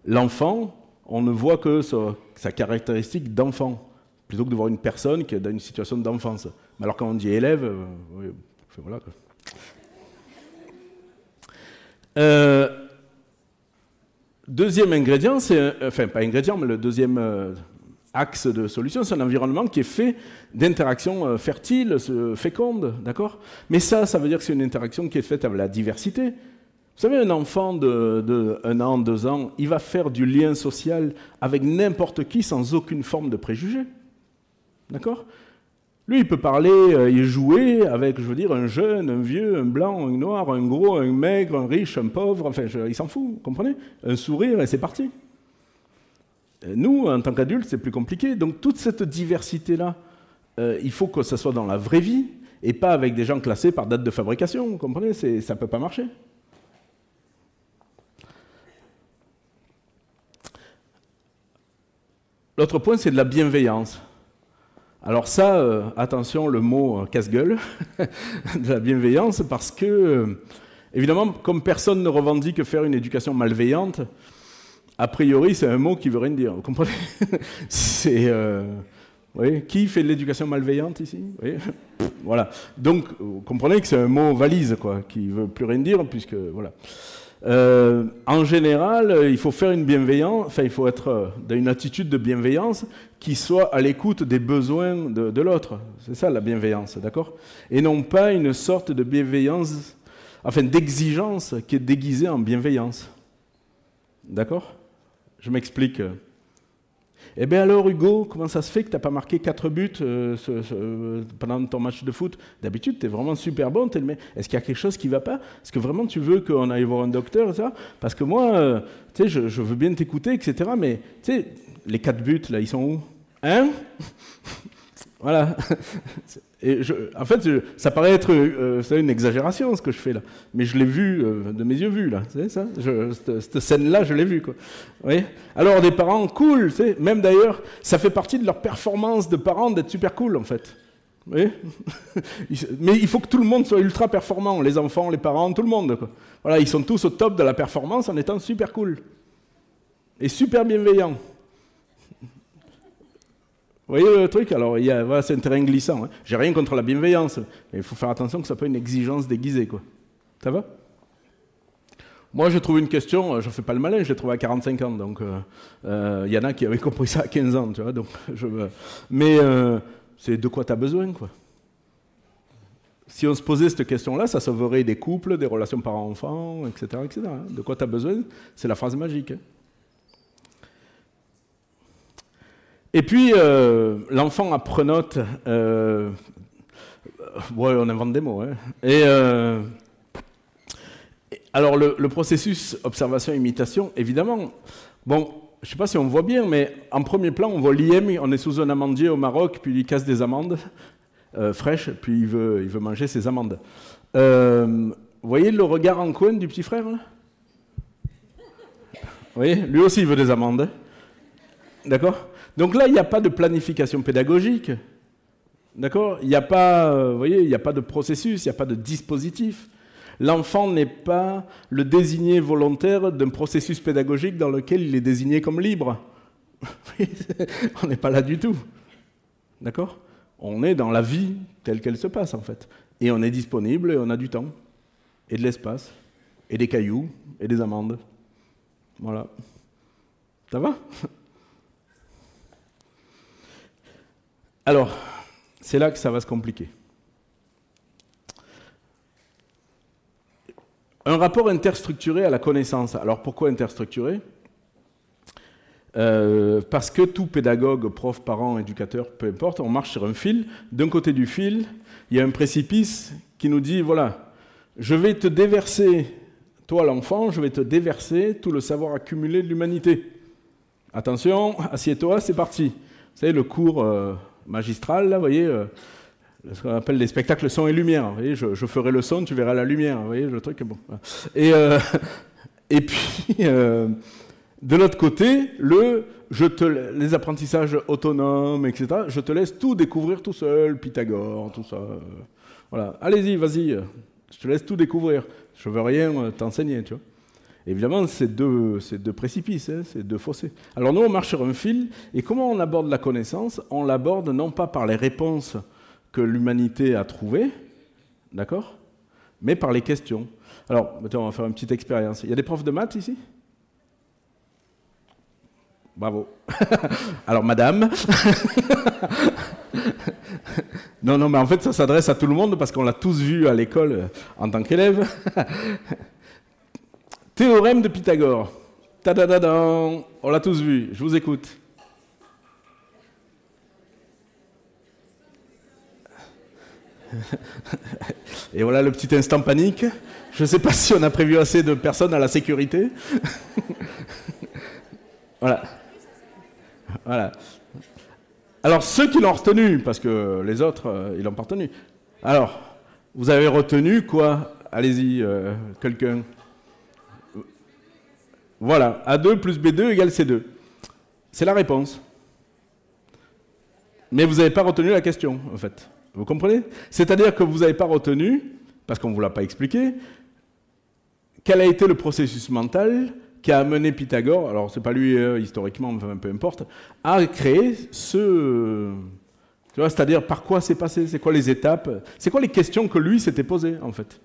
l'enfant, on ne voit que sa, caractéristique d'enfant, plutôt que de voir une personne qui est dans une situation d'enfance. Mais alors quand on dit élève, euh, voilà. Euh, deuxième ingrédient, c'est, enfin pas ingrédient, mais le deuxième axe de solution, c'est un environnement qui est fait d'interactions euh, fertiles, fécondes, d'accord? Mais ça, ça veut dire que c'est une interaction qui est faite avec la diversité. Vous savez, un enfant de, un an, deux ans, il va faire du lien social avec n'importe qui sans aucune forme de préjugé. D'accord? Lui, il peut parler euh, et jouer avec, je veux dire, un jeune, un vieux, un blanc, un noir, un gros, un maigre, un riche, un pauvre, enfin, il s'en fout, vous comprenez? Un sourire et c'est parti. Nous, en tant qu'adultes, c'est plus compliqué. Donc toute cette diversité-là, euh, il faut que ça soit dans la vraie vie et pas avec des gens classés par date de fabrication. Vous comprenez? Ça ne peut pas marcher. L'autre point, c'est de la bienveillance. Alors ça, euh, attention, le mot euh, casse-gueule, de la bienveillance, parce que, évidemment, comme personne ne revendique faire une éducation malveillante, a priori, c'est un mot qui veut rien dire. Vous comprenez? C'est. Euh, qui fait de l'éducation malveillante ici? Voilà. Donc, vous comprenez que c'est un mot valise, quoi, qui veut plus rien dire, puisque. Voilà. Euh, en général, il faut faire une bienveillance, enfin, il faut être euh, dans une attitude de bienveillance qui soit à l'écoute des besoins de, de l'autre. C'est ça la bienveillance, d'accord? Et non pas une sorte de bienveillance, enfin d'exigence qui est déguisée en bienveillance. D'accord? Je m'explique. Eh bien alors Hugo, comment ça se fait que tu n'as pas marqué 4 buts euh, pendant ton match de foot? D'habitude, tu es vraiment super bon. Est-ce qu'il y a quelque chose qui ne va pas? Est-ce que vraiment tu veux qu'on aille voir un docteur ça? Parce que moi, euh, je, veux bien t'écouter, etc. Mais les 4 buts, là, ils sont où? Hein? Voilà. Et en fait, ça paraît être euh, une exagération ce que je fais là, mais je l'ai vu euh, de mes yeux vus là, c'est ça Cette, scène-là, je l'ai vue quoi. Alors des parents cool, même d'ailleurs, ça fait partie de leur performance de parents d'être super cool en fait. Mais il faut que tout le monde soit ultra performant, les enfants, les parents, tout le monde. Voilà, ils sont tous au top de la performance en étant super cool. est super bienveillant. Vous voyez le truc Alors, il y a, voilà, c'est un terrain glissant. Hein. J'ai rien contre la bienveillance, mais il faut faire attention que ce soit pas une exigence déguisée. Quoi. Ça va? Moi, je trouve une question, je ne fais pas le malin, je l'ai trouvé à 45 ans. Donc, il euh, euh, y en a qui avaient compris ça à 15 ans. Tu vois, donc, mais euh, c'est de quoi tu as besoin. Quoi. Si on se posait cette question-là, ça sauverait des couples, des relations parents-enfants, etc., etc. Hein. De quoi tu as besoin C'est la phrase magique. Hein. Et puis, euh, l'enfant apprenote. Euh, ouais, on invente des mots. Hein. Et euh, alors, le, processus observation-imitation, évidemment. Bon, je ne sais pas si on voit bien, mais en premier plan, on voit l'IM, on est sous un amandier au Maroc, puis il casse des amandes fraîches, puis il veut, il veut manger ses amandes. vous voyez le regard en coin du petit frère là? Voyez? Lui aussi, il veut des amandes. D'accord? Donc là, il n'y a pas de planification pédagogique. D'accord? Il n'y a pas, euh, voyez, il n'y a pas de processus, il n'y a pas de dispositif. L'enfant n'est pas le désigné volontaire d'un processus pédagogique dans lequel il est désigné comme libre. on n'est pas là du tout. D'accord? On est dans la vie telle qu'elle se passe en fait. Et on est disponible et on a du temps. Et de l'espace. Et des cailloux. Et des amandes. Voilà. Ça va? Alors, c'est là que ça va se compliquer. Un rapport interstructuré à la connaissance. Alors pourquoi interstructuré? Euh, Parce que tout pédagogue, prof, parent, éducateur, peu importe, on marche sur un fil. D'un côté du fil, il y a un précipice qui nous dit, voilà, je vais te déverser, toi l'enfant, je vais te déverser tout le savoir accumulé de l'humanité. Attention, assieds-toi, c'est parti. Vous savez, le cours... Euh, magistral, là, vous voyez, euh, ce qu'on appelle les spectacles son et lumière. Voyez, je, ferai le son, tu verras la lumière. Vous voyez, le truc, bon. Et, euh, et puis, euh, de l'autre côté, le, je te, les apprentissages autonomes, etc., je te laisse tout découvrir tout seul, Pythagore, tout ça. Voilà, allez-y, vas-y, je te laisse tout découvrir. Je veux rien t'enseigner, tu vois. Évidemment, c'est deux, précipices, hein, c'est deux fossés. Alors nous, on marche sur un fil, et comment on aborde la connaissance? On l'aborde non pas par les réponses que l'humanité a trouvées, d'accord? Mais par les questions. Alors, on va faire une petite expérience. Il y a des profs de maths ici? Bravo. Alors, madame. non, non, mais en fait, ça s'adresse à tout le monde parce qu'on l'a tous vu à l'école en tant qu'élève. Théorème de Pythagore. On l'a tous vu. Je vous écoute. Et voilà le petit instant panique. Je ne sais pas si on a prévu assez de personnes à la sécurité. voilà. Voilà. Alors, ceux qui l'ont retenu, parce que les autres, euh, ils l'ont pas retenu. Alors, vous avez retenu quoi? Allez-y, euh, quelqu'un. Voilà, A2 plus B2 égale C2. C'est la réponse. Mais vous n'avez pas retenu la question, en fait. Vous comprenez? C'est-à-dire que vous n'avez pas retenu, parce qu'on ne vous l'a pas expliqué, quel a été le processus mental qui a amené Pythagore, alors c'est pas lui euh, historiquement, enfin, peu importe, à créer ce... C'est-à-dire par quoi c'est passé, c'est quoi les étapes, c'est quoi les questions que lui s'était posées en fait.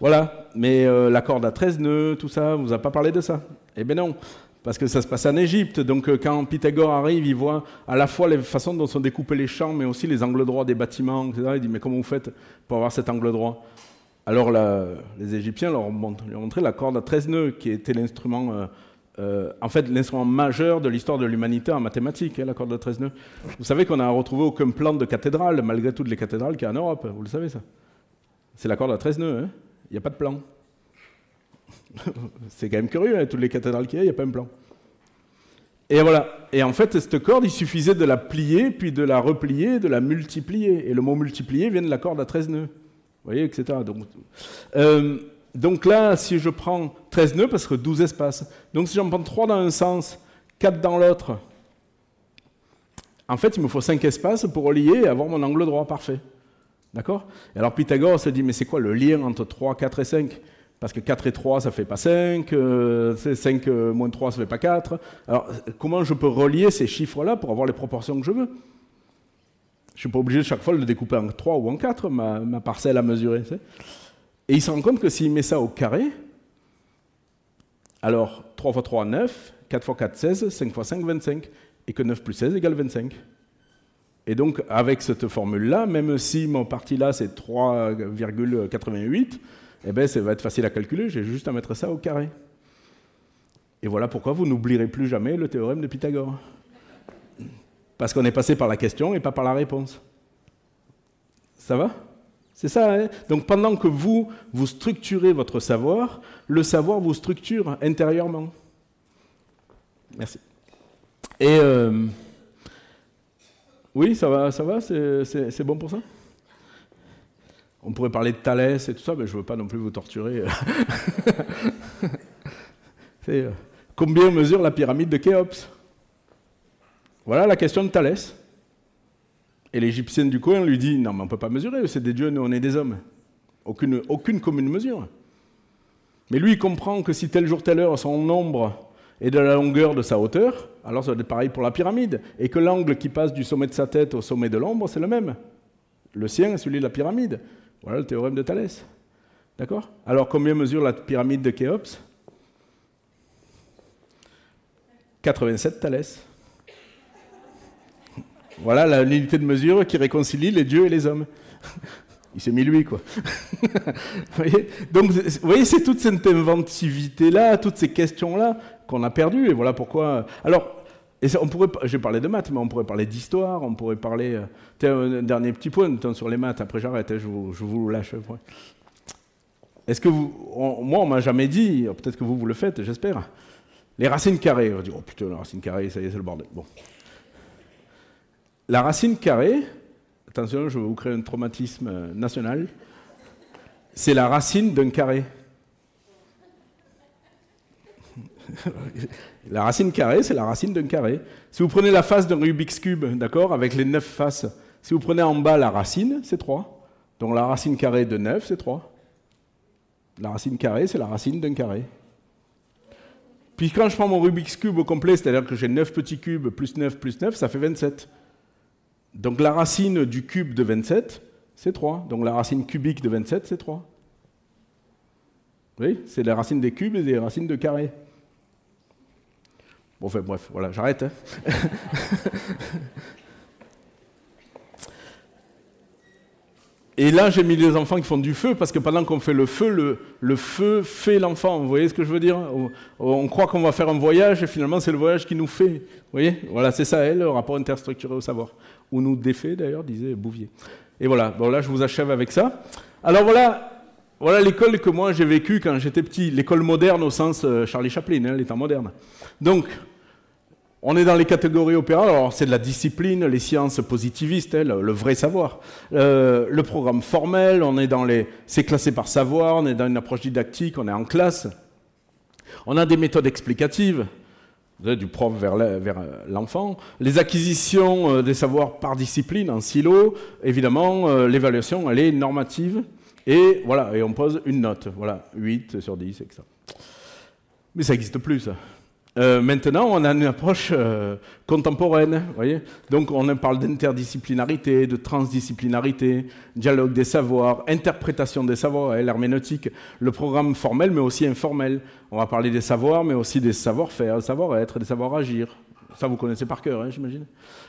Voilà, mais euh, la corde à 13 nœuds, tout ça, vous a pas parlé de ça? Eh bien non, parce que ça se passe en Égypte. Donc euh, quand Pythagore arrive, il voit à la fois les façons dont sont découpés les champs, mais aussi les angles droits des bâtiments, etc. Il dit mais comment vous faites pour avoir cet angle droit? Alors les Égyptiens leur ont, montré la corde à 13 nœuds, qui était l'instrument... Euh, en fait, l'instrument majeur de l'histoire de l'humanité en mathématiques, hein, la corde à 13 nœuds. Vous savez qu'on n'a retrouvé aucun plan de cathédrale, malgré toutes les cathédrales qu'il y a en Europe. Vous le savez, ça? C'est la corde à 13 nœuds. Hein il n'y a pas de plan. c'est quand même curieux, hein, toutes les cathédrales qu'il y a, il n'y a pas un plan. Et voilà. Et en fait, cette corde, il suffisait de la plier, puis de la replier, de la multiplier. Et le mot multiplier vient de la corde à 13 nœuds. Vous voyez, etc. Donc, euh, donc là, si je prends 13 nœuds, parce que 12 espaces. Donc si j'en prends 3 dans un sens, 4 dans l'autre, en fait, il me faut 5 espaces pour relier et avoir mon angle droit parfait. D'accord? Alors Pythagore se dit, mais c'est quoi le lien entre 3, 4 et 5 Parce que 4 et 3, ça fait pas 5, euh, 5 euh, moins 3, ça fait pas 4. Alors, comment je peux relier ces chiffres-là pour avoir les proportions que je veux? Je suis pas obligé chaque fois de le découper en 3 ou en 4, ma, ma parcelle à mesurer. Et il se rend compte que s'il met ça au carré, alors 3 x 3, 9, 4 x 4, 16, 5 x 5, 25, et que 9 plus 16 égale 25. Et donc, avec cette formule-là, même si mon parti là, c'est 3,88, eh ben, ça va être facile à calculer, j'ai juste à mettre ça au carré. Et voilà pourquoi vous n'oublierez plus jamais le théorème de Pythagore. Parce qu'on est passé par la question et pas par la réponse. Ça va? C'est ça, hein? Donc pendant que vous, vous structurez votre savoir, le savoir vous structure intérieurement. Merci. Et euh, oui, ça va, ça va, c'est bon pour ça? On pourrait parler de Thalès et tout ça, mais je ne veux pas non plus vous torturer. Euh, combien mesure la pyramide de Khéops? Voilà la question de Thalès. Et l'Égyptienne du coin lui dit Non, mais on ne peut pas mesurer, c'est des dieux, nous on est des hommes. Aucune, aucune commune mesure. Mais lui, il comprend que si tel jour, telle heure, son nombre et de la longueur de sa hauteur, alors ça va être pareil pour la pyramide, et que l'angle qui passe du sommet de sa tête au sommet de l'ombre, c'est le même. Le sien est celui de la pyramide. Voilà le théorème de Thalès. D'accord? Alors combien mesure la pyramide de Khéops? 87 Thalès. Voilà l'unité de mesure qui réconcilie les dieux et les hommes. Il s'est mis lui, quoi. vous voyez Donc, vous voyez, c'est toute cette inventivité-là, toutes ces questions-là qu'on a perdues. Et voilà pourquoi. Alors, et on pourrait, j'ai parlé de maths, mais on pourrait parler d'histoire, on pourrait parler. Euh, un dernier petit point sur les maths, après j'arrête, hein, je, vous, je vous lâche. Est-ce que vous. moi, on m'a jamais dit, peut-être que vous, vous le faites, j'espère. Les racines carrées. On dit, oh putain, la racine carrée, ça y est, c'est le bordel. Bon. La racine carrée, attention, je vais vous créer un traumatisme euh, national, c'est la racine d'un carré. la racine carrée, c'est la racine d'un carré. Si vous prenez la face d'un Rubik's Cube, d'accord, avec les neuf faces, si vous prenez en bas la racine, c'est 3. Donc la racine carrée de 9, c'est 3. La racine carrée, c'est la racine d'un carré. Puis quand je prends mon Rubik's Cube au complet, c'est-à-dire que j'ai 9 petits cubes plus 9 plus 9, ça fait 27. Donc la racine du cube de 27, c'est 3. Donc la racine cubique de 27, c'est 3. Oui, c'est la racine des cubes et des racines de carrés. Bon, enfin bref, voilà, j'arrête. Hein. Et là, j'ai mis les enfants qui font du feu, parce que pendant qu'on fait le feu, le, feu fait l'enfant. Vous voyez ce que je veux dire? On, croit qu'on va faire un voyage, et finalement, c'est le voyage qui nous fait. Vous voyez? Voilà, c'est ça, elle, le rapport interstructuré au savoir ou nous défait d'ailleurs, disait Bouvier. Et voilà, bon là je vous achève avec ça. Alors voilà, voilà l'école que moi j'ai vécue quand j'étais petit, l'école moderne au sens euh, Charlie Chaplin, hein, l'état moderne. Donc, on est dans les catégories opérales, alors c'est de la discipline, les sciences positivistes, hein, le, vrai savoir. Euh, le programme formel, on est dans les, c'est classé par savoir, on est dans une approche didactique, on est en classe. On a des méthodes explicatives, du prof vers l'enfant. Les acquisitions euh, des savoirs par discipline, en silo, évidemment, euh, l'évaluation, elle est normative. Et voilà, et on pose une note, voilà, 8 sur 10, etc. Mais ça n'existe plus, ça. Euh, maintenant, on a une approche euh, contemporaine, voyez. Donc, on parle d'interdisciplinarité, de transdisciplinarité, dialogue des savoirs, interprétation des savoirs, l'herméneutique, le programme formel, mais aussi informel. On va parler des savoirs, mais aussi des savoir-faire, savoir-être, des savoir-agir. Ça, vous connaissez par cœur, hein, j'imagine.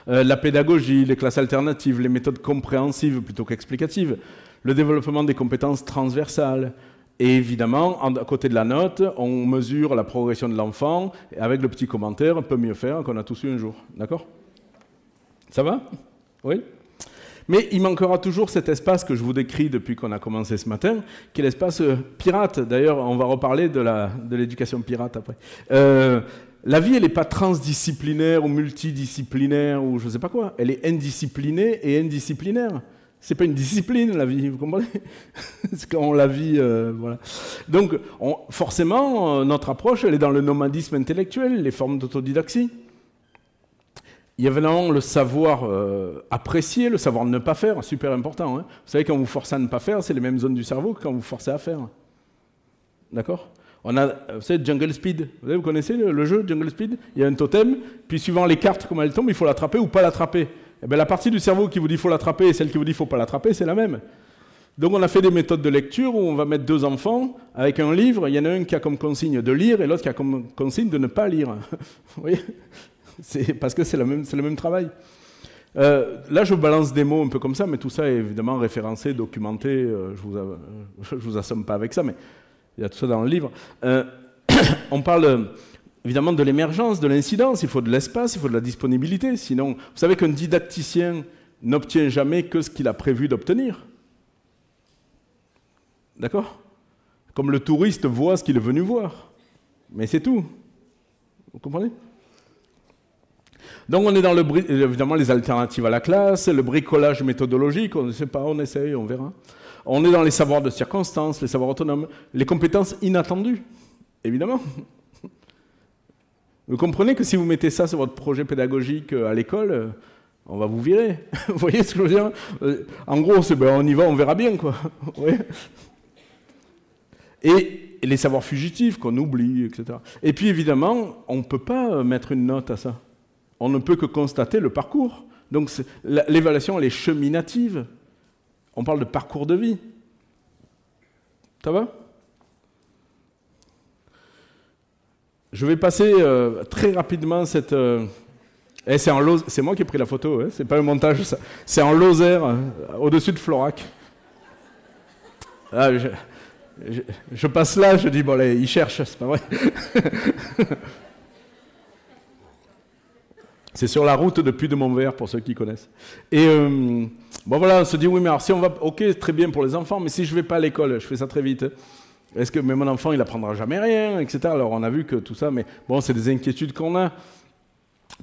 Euh, la pédagogie, les classes alternatives, les méthodes compréhensives plutôt qu'explicatives, le développement des compétences transversales, et évidemment, à côté de la note, on mesure la progression de l'enfant avec le petit commentaire, on peut mieux faire qu'on a tous eu un jour. D'accord? Ça va? Oui? Mais il manquera toujours cet espace que je vous décris depuis qu'on a commencé ce matin, qui est l'espace euh, pirate. D'ailleurs, on va reparler de l'éducation pirate après. Euh, la vie, elle n'est pas transdisciplinaire ou multidisciplinaire ou je ne sais pas quoi. Elle est indisciplinée et indisciplinaire c'est pas une discipline la vie, vous comprenez C'est quand la vie, euh, voilà. Donc, forcément, euh, notre approche, elle est dans le nomadisme intellectuel, les formes d'autodidaxie. Il y a vraiment le savoir euh, apprécier, le savoir ne pas faire, super important. Hein. vous savez, quand vous forcez à ne pas faire, c'est les mêmes zones du cerveau que quand vous forcez à faire. D'accord? On a, vous savez, Jungle Speed. Vous, savez, vous connaissez le, le jeu Jungle Speed? Il y a un totem, puis suivant les cartes, comment elles tombent, il faut l'attraper ou pas l'attraper. Eh bien, la partie du cerveau qui vous dit faut l'attraper et celle qui vous dit faut pas l'attraper, c'est la même. Donc on a fait des méthodes de lecture où on va mettre deux enfants avec un livre. Il y en a un qui a comme consigne de lire et l'autre qui a comme consigne de ne pas lire. Vous parce que c'est le même, travail. Euh, là, je balance des mots un peu comme ça, mais tout ça est évidemment référencé, documenté. euh, je vous, a- je vous assomme pas avec ça, mais il y a tout ça dans le livre. Euh, on parle euh, évidemment de l'émergence, de l'incidence. Il faut de l'espace, il faut de la disponibilité. Sinon, vous savez qu'un didacticien n'obtient jamais que ce qu'il a prévu d'obtenir. D'accord? Comme le touriste voit ce qu'il est venu voir. Mais c'est tout. Vous comprenez? Donc on est dans le, évidemment les alternatives à la classe, le bricolage méthodologique, on ne sait pas, on essaye, on verra. On est dans les savoirs de circonstance, les savoirs autonomes, les compétences inattendues, évidemment. Vous comprenez que si vous mettez ça sur votre projet pédagogique euh, à l'école, euh, on va vous virer. vous voyez ce que je veux dire? Euh, En gros, c'est ben, on y va, on verra bien, quoi. Et, et les savoirs fugitifs qu'on oublie, etc. Et puis évidemment, on ne peut pas mettre une note à ça. On ne peut que constater le parcours. Donc l'évaluation, elle est cheminative. On parle de parcours de vie. Ça va? Je vais passer euh, très rapidement cette. euh, eh, c'est moi qui ai pris la photo, hein, c'est pas un montage, c'est en Lozère, euh, au-dessus de Florac. Ah, je, passe là, je dis, bon, allez, il cherche, c'est pas vrai. c'est sur la route depuis de Montvert, pour ceux qui connaissent. Et bon, voilà, on se dit, oui, mais alors si on va, ok, très bien pour les enfants, mais si je vais pas à l'école, je fais ça très vite. hein. Est-ce que mais mon enfant, il apprendra jamais rien, etc. Alors on a vu que tout ça, mais bon, c'est des inquiétudes qu'on a.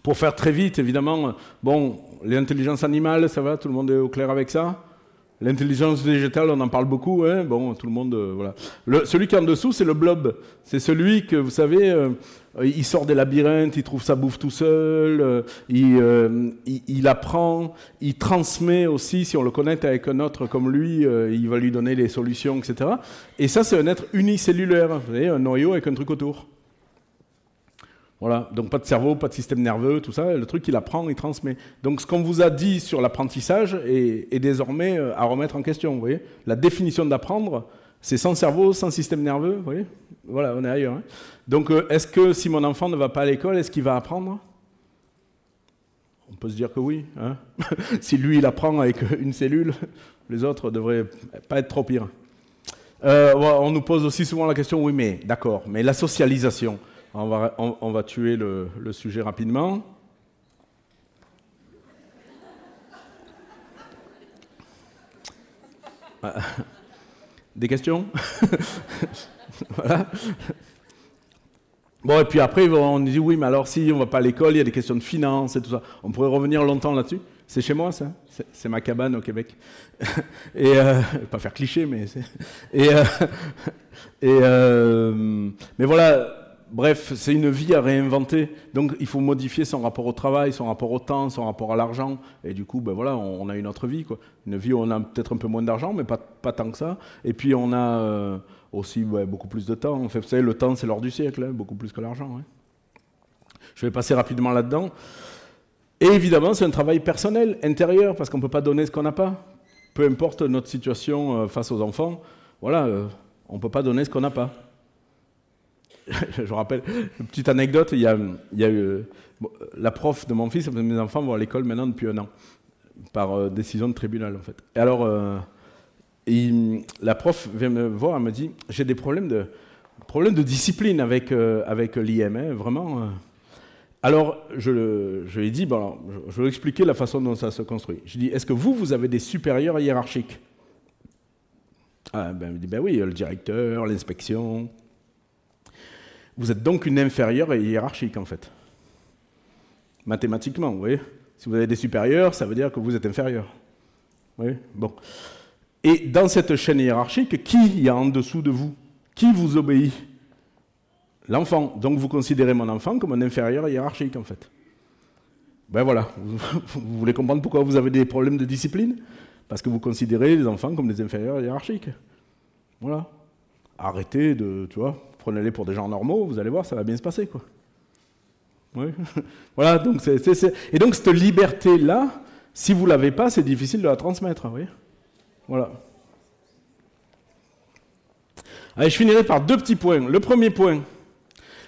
Pour faire très vite, évidemment, bon, l'intelligence animale, ça va, tout le monde est au clair avec ça L'intelligence végétale, on en parle beaucoup, hein bon, tout le monde, euh, voilà. Celui qui est en dessous, c'est le blob. C'est celui que, vous savez, euh, il sort des labyrinthes, il trouve sa bouffe tout seul, euh, il, euh, il, apprend, il transmet aussi, si on le connecte avec un autre comme lui, euh, il va lui donner les solutions, etc. Et ça, c'est un être unicellulaire, vous voyez, un noyau avec un truc autour. Voilà, donc pas de cerveau, pas de système nerveux, tout ça, le truc il apprend, il transmet. Donc ce qu'on vous a dit sur l'apprentissage est, est désormais euh, à remettre en question, vous voyez. La définition d'apprendre, c'est sans cerveau, sans système nerveux, vous voyez. Voilà, on est ailleurs. hein. Donc euh, est-ce que si mon enfant ne va pas à l'école, est-ce qu'il va apprendre? On peut se dire que oui. hein. si lui il apprend avec une cellule, les autres devraient pas être trop pires. Euh, on nous pose aussi souvent la question, oui mais d'accord, mais la socialisation, on va, tuer le, le sujet rapidement. Des questions? Voilà. Bon, et puis après, on dit oui, mais alors si on va pas à l'école, il y a des questions de finances et tout ça. On pourrait revenir longtemps là-dessus. C'est chez moi, ça. C'est- ma cabane au Québec. et euh, pas faire cliché, mais. Et, euh, et euh, mais voilà. Bref, c'est une vie à réinventer. Donc, il faut modifier son rapport au travail, son rapport au temps, son rapport à l'argent. Et du coup, ben voilà, on, a une autre vie, quoi. Une vie où on a peut-être un peu moins d'argent, mais pas, tant que ça. Et puis, on a euh, aussi beaucoup plus de temps. Vous savez, le temps, c'est l'or du siècle, hein, beaucoup plus que l'argent. hein. Je vais passer rapidement là-dedans. Et évidemment, c'est un travail personnel, intérieur, parce qu'on ne peut pas donner ce qu'on n'a pas. Peu importe notre situation euh, face aux enfants, voilà, euh, on ne peut pas donner ce qu'on n'a pas. Je rappelle, une petite anecdote, il y a, eu, la prof de mon fils, mes enfants vont à l'école maintenant depuis un an, par euh, décision de tribunal en fait. Et alors, euh, la prof vient me voir, elle me dit, j'ai des problèmes de, discipline avec, euh, l'IM, hein, vraiment. euh. Alors, je, lui ai dit, bon, je, je vais expliquer la façon dont ça se construit. Je lui ai dit, est-ce que vous, vous avez des supérieurs hiérarchiques? Ah, ben, me dit, ben oui, le directeur, l'inspection. Vous êtes donc une inférieure hiérarchique, en fait. Mathématiquement, vous voyez Si vous avez des supérieurs, ça veut dire que vous êtes inférieur. Vous voyez Bon. Et dans cette chaîne hiérarchique, qui y a en dessous de vous? Qui vous obéit? L'enfant. Donc vous considérez mon enfant comme un inférieur hiérarchique, en fait. Ben voilà. Vous, vous voulez comprendre pourquoi vous avez des problèmes de discipline? Parce que vous considérez les enfants comme des inférieurs hiérarchiques. Voilà. Arrêtez de, tu vois, prenez-les pour des gens normaux, vous allez voir, ça va bien se passer. Oui. voilà, donc c'est, et donc cette liberté-là, si vous l'avez pas, c'est difficile de la transmettre, voyez Voilà. Allez, je finirai par deux petits points. Le premier point,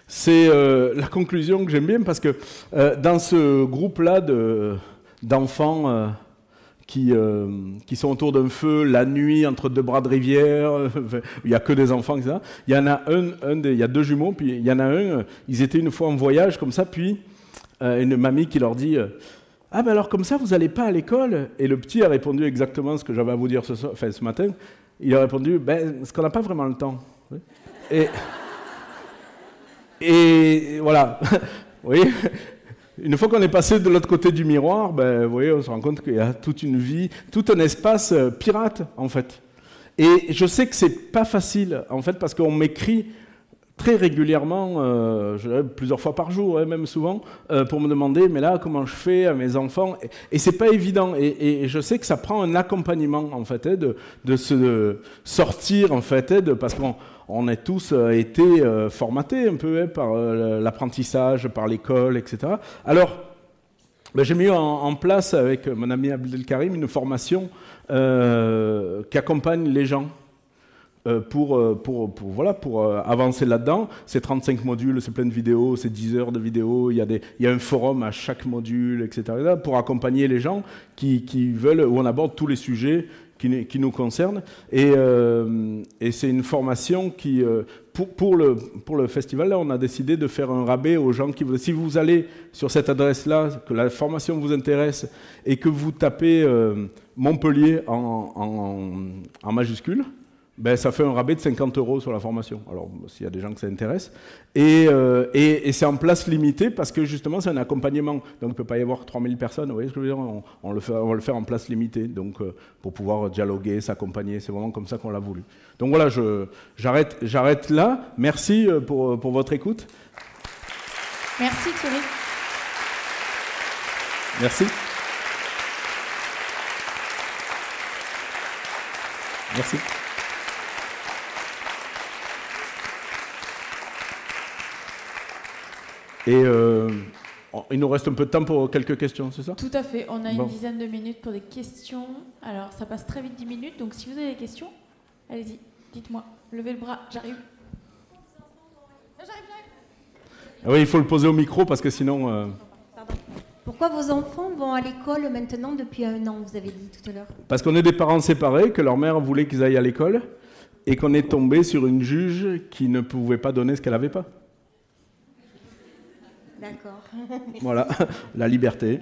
c'est euh, la conclusion que j'aime bien parce que euh, dans ce groupe-là d'enfants euh, qui, qui sont autour d'un feu la nuit entre deux bras de rivière, il n'y a que des enfants, etc. Il y en a un, un il y a deux jumeaux, puis il y en a un, ils étaient une fois en voyage comme ça, puis une mamie qui leur dit ah ben alors comme ça vous n'allez pas à l'école? Et le petit a répondu exactement ce que j'avais à vous dire ce matin. Il a répondu ben, parce qu'on n'a pas vraiment le temps. Et et voilà. oui. Une fois qu'on est passé de l'autre côté du miroir, ben, vous voyez, on se rend compte qu'il y a toute une vie, tout un espace euh, pirate, en fait. Et je sais que c'est pas facile, en fait, parce qu'on m'écrit très régulièrement, euh, plusieurs fois par jour, hein, même souvent, euh, pour me demander, mais là, comment je fais à mes enfants? Et, et c'est pas évident. Et, je sais que ça prend un accompagnement, en fait, hein, de, se sortir, en fait, hein, parce qu'on on a tous euh, été formatés un peu par l'apprentissage, par l'école, etc. Alors, ben, j'ai mis en, place avec mon ami Abdelkarim une formation qui accompagne les gens. Pour, pour, pour, voilà, pour avancer là-dedans. C'est 35 modules, c'est plein de vidéos, c'est 10 heures de vidéos, il y, a des, il y a un forum à chaque module, etc. pour accompagner les gens qui, qui veulent, où on aborde tous les sujets qui, nous concerne. Euh, et, c'est une formation qui, euh, pour, le, pour le festival, là, on a décidé de faire un rabais aux gens qui Si vous allez sur cette adresse-là, que la formation vous intéresse et que vous tapez euh, Montpellier en majuscule, ben, ça fait un rabais de 50 euros sur la formation. Alors, s'il y a des gens que ça intéresse. Euh, et, et, c'est en place limitée parce que justement, c'est un accompagnement. Donc, il ne peut pas y avoir 3000 personnes. Vous voyez ce que je veux dire? On, le fait, on, va le faire en place limitée. Donc, euh, pour pouvoir dialoguer, s'accompagner. C'est vraiment comme ça qu'on l'a voulu. Donc, voilà, j'arrête, j'arrête là. Merci euh, pour, pour votre écoute. Merci, Thierry. Merci. Merci. Et euh, il nous reste un peu de temps pour quelques questions, c'est ça? Tout à fait. On a une dizaine de minutes pour des questions. Alors, ça passe très vite 10 minutes. Donc, si vous avez des questions, allez-y, dites-moi. Levez le bras, j'arrive. J'arrive, j'arrive. Oui, il faut le poser au micro parce que sinon. Euh, Pourquoi vos enfants vont à l'école maintenant depuis un an, vous avez dit tout à l'heure? Parce qu'on est des parents séparés, que leur mère voulait qu'ils aillent à l'école et qu'on est tombé sur une juge qui ne pouvait pas donner ce qu'elle n'avait pas. D'accord. voilà, la liberté.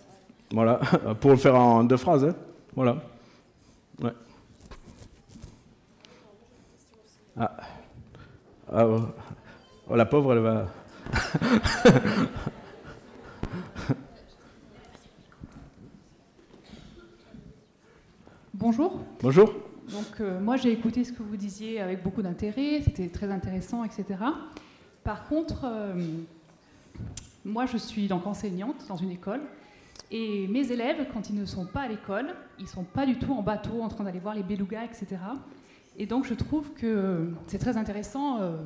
voilà, pour le faire en deux phrases. Hein. Voilà. Ouais. Ah. ah oh. oh. la pauvre, elle va. Bonjour. Bonjour. Donc euh, moi j'ai écouté ce que vous disiez avec beaucoup d'intérêt, c'était très intéressant, etc. Par contre, euh, moi, je suis donc enseignante dans une école. Et mes élèves, quand ils ne sont pas à l'école, ils ne sont pas du tout en bateau en train d'aller voir les belugas, etc. Et donc, je trouve que c'est très intéressant, euh,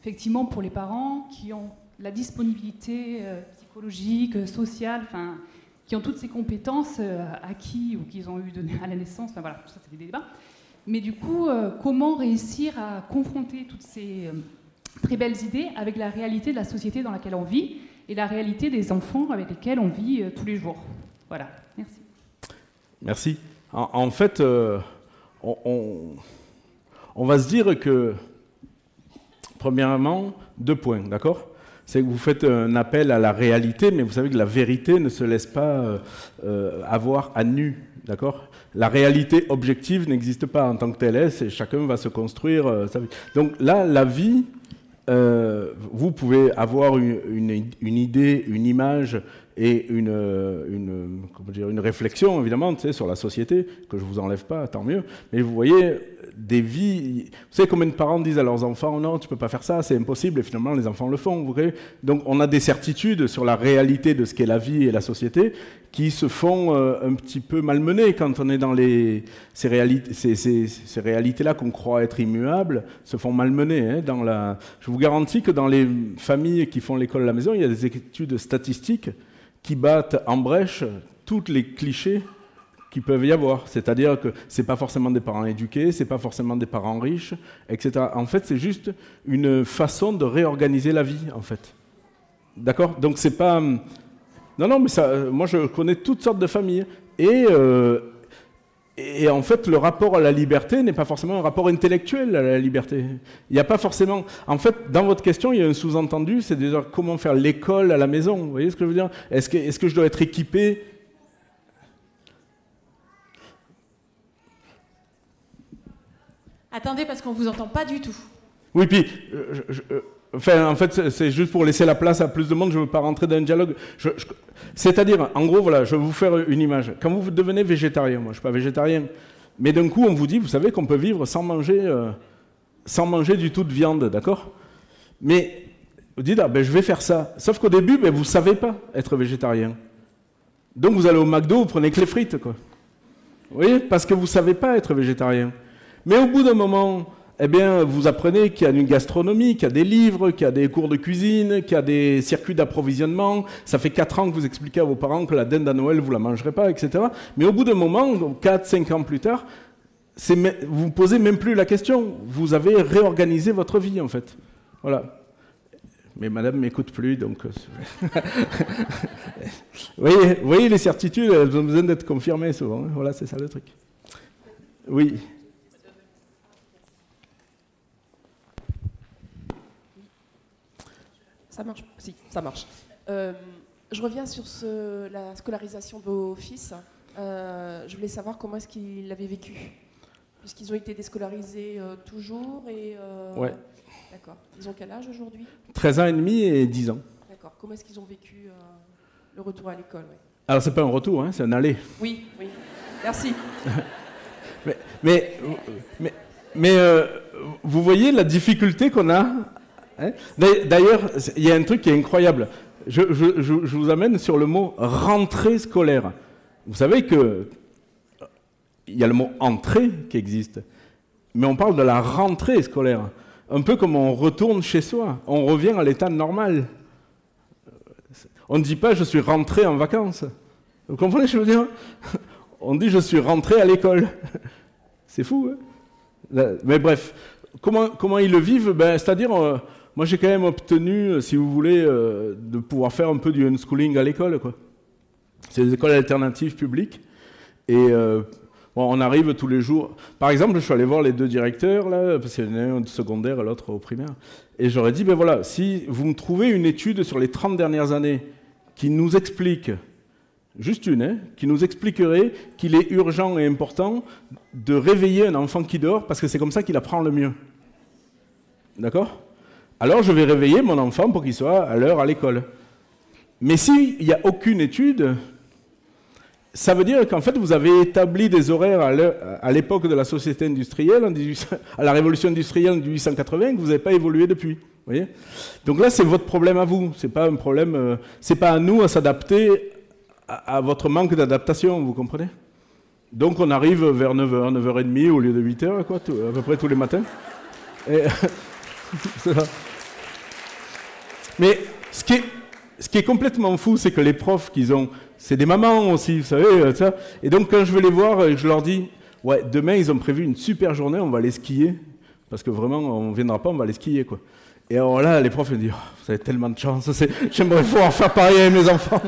effectivement, pour les parents qui ont la disponibilité euh, psychologique, sociale, enfin, qui ont toutes ces compétences euh, acquises ou qu'ils ont eues à la naissance. Enfin, voilà, ça, c'est des débats. Mais du coup, comment réussir à confronter toutes ces très belles idées avec la réalité de la société dans laquelle on vit et la réalité des enfants avec lesquels on vit euh, tous les jours. Voilà, merci. Merci. En, fait, euh, on, va se dire que, premièrement, deux points, d'accord? C'est que vous faites un appel à la réalité, mais vous savez que la vérité ne se laisse pas euh, avoir à nu, d'accord? La réalité objective n'existe pas en tant que telle, et chacun va se construire sa vie. Donc là, la vie, vous pouvez avoir une, idée, une image et une, une, comment dire, une réflexion, évidemment, tu sais, sur la société, que je vous enlève pas, tant mieux. Mais vous voyez, des vies. Vous savez combien de parents disent à leurs enfants non, tu peux pas faire ça, c'est impossible, et finalement les enfants le font. Vous voyez Donc on a des certitudes sur la réalité de ce qu'est la vie et la société qui se font euh, un petit peu malmener quand on est dans les ces réalités, ces, ces, ces réalités-là qu'on croit être immuables se font malmener. Hein, dans la... Je vous garantis que dans les familles qui font l'école à la maison, il y a des études statistiques qui battent en brèche tous les clichés qui peuvent y avoir. C'est-à-dire que ce n'est pas forcément des parents éduqués, ce n'est pas forcément des parents riches, etc. En fait, c'est juste une façon de réorganiser la vie, en fait. D'accord? Donc, c'est pas. Non, non, mais ça, moi, je connais toutes sortes de familles. Et, euh, et en fait, le rapport à la liberté n'est pas forcément un rapport intellectuel à la liberté. Il n'y a pas forcément. En fait, dans votre question, il y a un sous-entendu c'est déjà comment faire l'école à la maison. Vous voyez ce que je veux dire? Est-ce que, est -ce que je dois être équipé? Attendez, parce qu'on ne vous entend pas du tout. Oui, puis, euh, euh, en fait, c'est juste pour laisser la place à plus de monde, je ne veux pas rentrer dans un dialogue. C'est-à-dire, en gros, voilà, je vais vous faire une image. Quand vous devenez végétarien, moi je ne suis pas végétarien, mais d'un coup, on vous dit, vous savez qu'on peut vivre sans manger, euh, sans manger du tout de viande, d'accord? Mais vous dites, ah, ben, je vais faire ça. Sauf qu'au début, ben, vous savez pas être végétarien. Donc vous allez au McDo, vous prenez que les frites, quoi. Vous voyez? Parce que vous ne savez pas être végétarien. Mais au bout d'un moment, eh bien, vous apprenez qu'il y a une gastronomie, qu'il y a des livres, qu'il y a des cours de cuisine, qu'il y a des circuits d'approvisionnement. Ça fait 4 ans que vous expliquez à vos parents que la dinde à Noël, vous la mangerez pas, etc. Mais au bout d'un moment, 4, 5 ans plus tard, vous ne posez même plus la question. Vous avez réorganisé votre vie, en fait. Voilà. Mais madame m'écoute plus, donc. Euh, vous, voyez, vous voyez, les certitudes, elles ont besoin d'être confirmées souvent. Hein. Voilà, c'est ça le truc. Oui. Ça marche Si, ça marche. Euh, je reviens sur ce, la scolarisation de vos fils. Euh, je voulais savoir comment est-ce qu'ils l'avaient vécu. Puisqu'ils ont été déscolarisés euh, toujours et... ouais. D'accord. Ils ont quel âge aujourd'hui? 13 ans et demi et 10 ans. D'accord. Comment est-ce qu'ils ont vécu le retour à l'école Alors c'est pas un retour, hein, c'est un aller. Oui, oui. Merci. mais mais, mais, mais vous voyez la difficulté qu'on a Hein? D'ailleurs, il y a un truc qui est incroyable. Je, vous amène sur le mot rentrée scolaire. Vous savez que il y a le mot entrée qui existe, mais on parle de la rentrée scolaire. Un peu comme on retourne chez soi, on revient à l'état normal. On ne dit pas je suis rentré en vacances. Vous comprenez ce que je veux dire? On dit je suis rentré à l'école. C'est fou. Hein? Mais bref, comment, comment ils le vivent? Ben, C'est-à-dire, euh, moi j'ai quand même obtenu, euh, si vous voulez, euh, de pouvoir faire un peu du unschooling à l'école. C'est des écoles alternatives publiques. Et euh, on arrive tous les jours. Par exemple, je suis allé voir les deux directeurs, là, parce qu'il y en a un au secondaire et l'autre au primaire. Et j'aurais dit, ben voilà, si vous me trouvez une étude sur les 30 dernières années qui nous explique, juste une, hein, qui nous expliquerait qu'il est urgent et important de réveiller un enfant qui dort, parce que c'est comme ça qu'il apprend le mieux. D'accord? Alors je vais réveiller mon enfant pour qu'il soit à l'heure à l'école. Mais s'il n'y a aucune étude, ça veut dire qu'en fait vous avez établi des horaires à l'époque de la société industrielle, à la révolution industrielle de 1880, que vous n'avez pas évolué depuis. Donc là, c'est votre problème à vous. C'est pas un problème. Euh, c'est pas à nous à s'adapter à, votre manque d'adaptation. Vous comprenez? Donc on arrive vers 9h, 9h30 au lieu de 8h, quoi, à peu près tous les matins. Et, Mais ce qui est, complètement fou, c'est que les profs qu'ils ont, c'est des mamans aussi, vous savez, euh, ça. Et donc quand je vais les voir, euh, je leur dis, ouais, demain ils ont prévu une super journée, on va aller skier, parce que vraiment on ne viendra pas, on va aller skier, quoi. Et alors là, les profs me disent, oh, vous avez tellement de chance, j'aimerais pouvoir faire pareil avec mes enfants.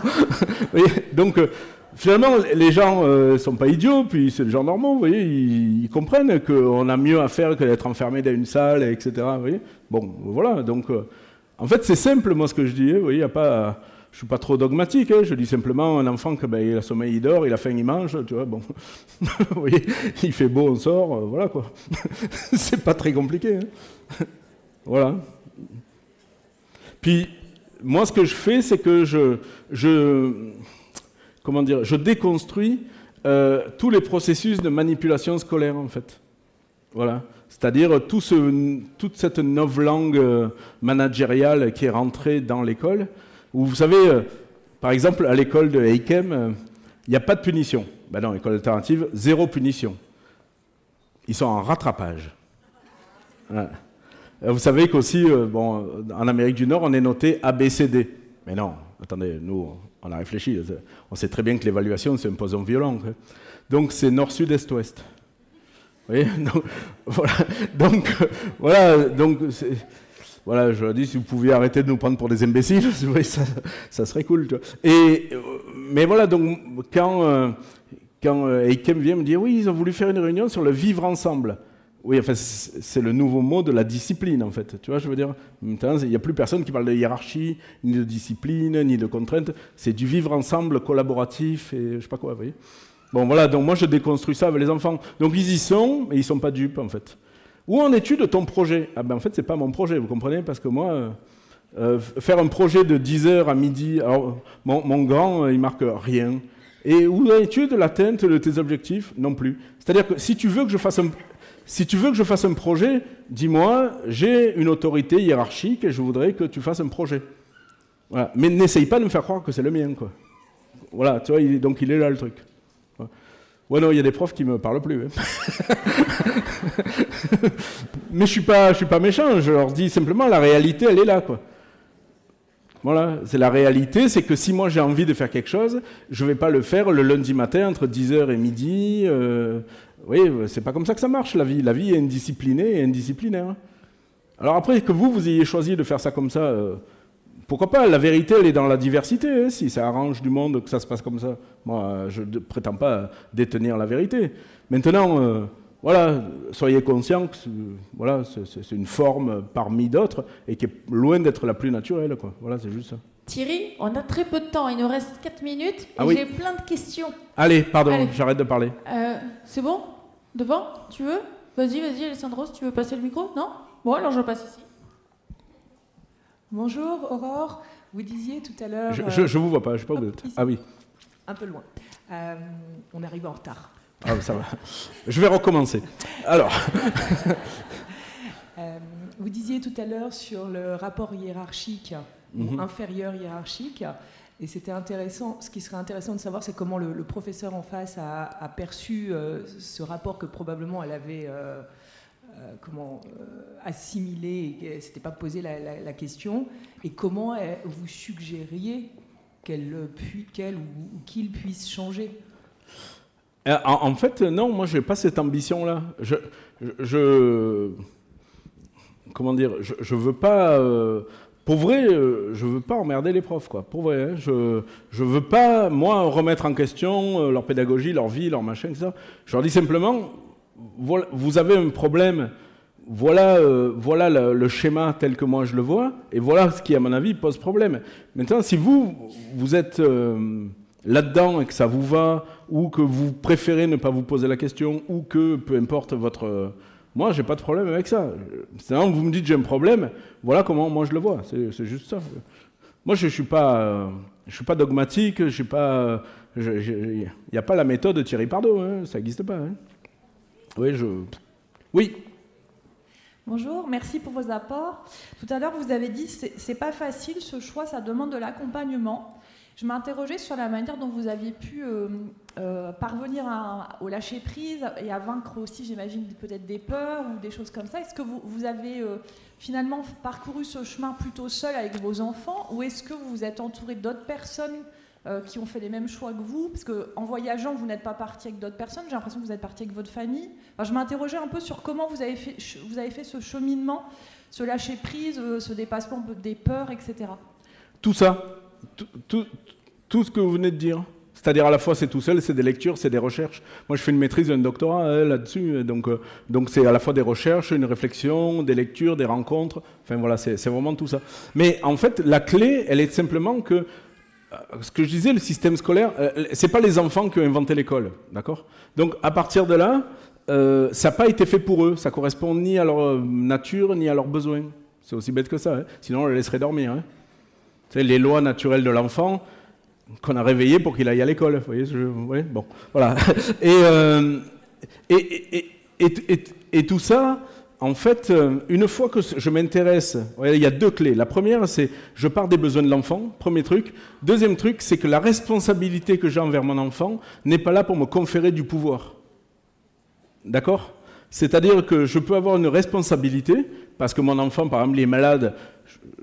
donc euh, finalement, les gens ne sont pas idiots, puis c'est des gens normaux, vous voyez, ils, comprennent qu'on a mieux à faire que d'être enfermé dans une salle, etc. Bon, voilà, donc en fait, c'est simple, moi, ce que je dis. Hein, vous voyez, a pas, je ne suis pas trop dogmatique. Hein, je dis simplement un enfant que ben, il a sommeil, il dort, il a faim, il mange. Tu vois, bon. vous voyez, il fait beau, on sort. Euh, voilà, quoi. c'est pas très compliqué. Hein. voilà. Puis, moi, ce que je fais, c'est que je, je, comment dire, je déconstruis euh, tous les processus de manipulation scolaire, en fait. Voilà. C'est-à-dire tout ce, toute cette novlangue euh, managériale qui est rentrée dans l'école. Vous savez, euh, par exemple, à l'école de Heikem, il n'y a pas de punition. Ben non, école alternative, zéro punition. Ils sont en rattrapage. Vous savez qu'aussi, en Amérique du Nord, on est noté ABCD. Mais non, attendez, nous, on a réfléchi. On sait très bien que l'évaluation, c'est un poison violent. Donc, c'est nord, sud, est, ouest. Voyez donc, voilà. Donc, voilà. Donc, voilà, je dis, si vous pouviez arrêter de nous prendre pour des imbéciles, ça, serait cool. Et, mais voilà, donc, quand, euh, quand euh, Eikem vient me dire, oui, ils ont voulu faire une réunion sur le vivre ensemble. Oui, enfin, c'est le nouveau mot de la discipline, en fait. Tu vois, je veux dire, maintenant, il n'y a plus personne qui parle de hiérarchie, ni de discipline, ni de contrainte. C'est du vivre ensemble, collaboratif, et je sais pas quoi, vous voyez. Bon, voilà, donc moi, je déconstruis ça avec les enfants. Donc, ils y sont, mais ils sont pas dupes, en fait. Où en es-tu de ton projet? Ah ben, en fait, c'est pas mon projet, vous comprenez? Parce que moi, euh, euh, faire un projet de 10h à midi, alors, mon, grand, euh, il marque rien. Et où en es-tu de l'atteinte de tes objectifs? Non plus. C'est-à-dire que si tu veux que je fasse un, si tu veux que je fasse un projet, dis-moi, j'ai une autorité hiérarchique et je voudrais que tu fasses un projet. Mais n'essaye pas de me faire croire que c'est le mien. Quoi. Voilà, tu vois, donc il est là le truc. Ouais, non, il y a des profs qui me parlent plus. Hein. Mais je suis pas, je suis pas méchant. Je leur dis simplement la réalité, elle est là, quoi. Voilà, c'est la réalité, c'est que si moi j'ai envie de faire quelque chose, je ne vais pas le faire le lundi matin entre 10h et midi. Euh, oui, c'est pas comme ça que ça marche la vie. La vie est indisciplinée et indisciplinaire. Alors après que vous, vous ayez choisi de faire ça comme ça, euh, pourquoi pas La vérité, elle est dans la diversité. Hein, si ça arrange du monde que ça se passe comme ça, moi, je ne prétends pas détenir la vérité. Maintenant, euh, voilà, soyez conscients que voilà, c'est une forme parmi d'autres et qui est loin d'être la plus naturelle. Quoi. Voilà, c'est juste ça. Thierry, on a très peu de temps, il nous reste 4 minutes et Ah j'ai plein de questions. Allez, pardon, j'arrête de parler. Euh, c'est bon? Devant? Tu veux? Vas-y, vas-y, Alessandro, si tu veux passer le micro? Non? Bon, alors je passe ici. Bonjour Aurore, vous disiez tout à l'heure... Je, je, je vous vois pas, je sais pas où vous êtes. Ah oui, Un peu loin. Euh, on arrive en retard. ah, ça va. Je vais recommencer. Alors, Euh, vous disiez tout à l'heure sur le rapport hiérarchique ou Mhm. inférieur hiérarchique, et c'était intéressant. Ce qui serait intéressant de savoir, c'est comment le, le professeur en face a, a perçu euh, ce rapport que probablement elle avait comment euh, assimilé et qu'elle s'était pas posé la, question, et comment elle- vous suggériez qu'elle qu'elle ou, qu'il puisse changer? Euh, En, fait, non, moi, je n'ai pas cette ambition-là. Je, je, comment dire, je, je veux pas, euh, pour vrai, euh, je veux pas emmerder les profs, quoi. Pour vrai, hein. je, je veux pas, moi, remettre en question euh, leur pédagogie, leur vie, leur machin, etc. Je leur dis simplement, vous avez un problème. Voilà, euh, voilà le, schéma tel que moi je le vois, et voilà ce qui, à mon avis, pose problème. Maintenant, si vous, vous êtes euh, là-dedans et que ça vous va, ou que vous préférez ne pas vous poser la question, ou que peu importe votre. euh, moi, j'ai pas de problème avec ça. Sinon, vous me dites j'ai un problème, voilà comment moi je le vois. C'est c'est juste ça. Moi, je suis pas, suis pas dogmatique. Pas. Il n'y a pas la méthode Thierry Pardo. hein, ça n'existe pas. hein. Oui, je. Oui. Bonjour, merci pour vos apports. Tout à l'heure, vous avez dit c'est c'est pas facile ce choix, ça demande de l'accompagnement. Je m'interrogeais sur la manière dont vous aviez pu euh, euh, parvenir à- au lâcher prise et à vaincre aussi, j'imagine, peut-être des peurs ou des choses comme ça. Est-ce que vous, avez euh, finalement parcouru ce chemin plutôt seul avec vos enfants ou est-ce que vous vous êtes entouré d'autres personnes euh, qui ont fait les mêmes choix que vous Parce qu'en voyageant, vous n'êtes pas parti avec d'autres personnes. J'ai l'impression que vous êtes parti avec votre famille. Je m'interrogeais un peu sur comment vous avez fait, vous avez fait ce cheminement, ce lâcher prise, euh, ce dépassement des peurs, etc. Tout ça, tout, tout- ce que vous venez de dire. C'est-à-dire à la fois c'est tout seul, c'est des lectures, c'est des recherches. Moi je fais une maîtrise un doctorat hein, là-dessus, euh, donc euh, donc c'est à la fois des recherches, une réflexion, des lectures, des rencontres. Enfin voilà, c'est vraiment tout ça. Mais en fait la clé, elle est simplement que euh, ce que je disais, le système scolaire, euh, c'est pas les enfants qui ont inventé l'école, d'accord? Donc à partir de là, euh, ça n'a pas été fait pour eux, ça correspond ni à leur euh, nature ni à leurs besoins. C'est aussi bête que ça, hein. sinon on les laisserait dormir. hein. Les lois naturelles de l'enfant qu'on a réveillées pour qu'il aille à l'école. Voyez, bon, voilà. Euh, et, tout ça, en fait, euh, une fois que je m'intéresse, il y a deux clés. La première, c'est je pars des besoins de l'enfant, premier truc. Deuxième truc, c'est que la responsabilité que j'ai envers mon enfant n'est pas là pour me conférer du pouvoir. D'accord? C'est-à-dire que je peux avoir une responsabilité, parce que mon enfant, par exemple, il est malade,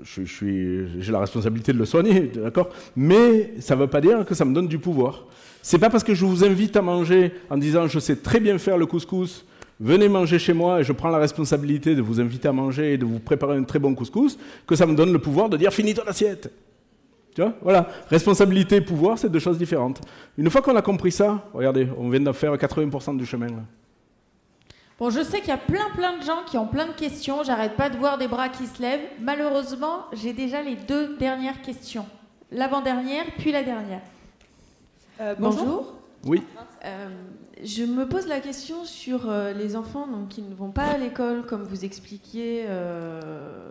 j'ai la responsabilité de le soigner, d'accord? Mais ça ne veut pas dire que ça me donne du pouvoir. C'est pas parce que je vous invite à manger en disant je sais très bien faire le couscous, venez manger chez moi et je prends la responsabilité de vous inviter à manger et de vous préparer un très bon couscous, que ça me donne le pouvoir de dire finis ton assiette. Tu vois Voilà. Responsabilité et pouvoir, c'est deux choses différentes. Une fois qu'on a compris ça, regardez, on vient de faire 80% du chemin. Bon, je sais qu'il y a plein plein de gens qui ont plein de questions. J'arrête pas de voir des bras qui se lèvent. Malheureusement, j'ai déjà les deux dernières questions. L'avant-dernière, puis la dernière. Euh, bonjour. Oui. Euh, je me pose la question sur euh, les enfants donc, qui ne vont pas à l'école, comme vous expliquiez euh,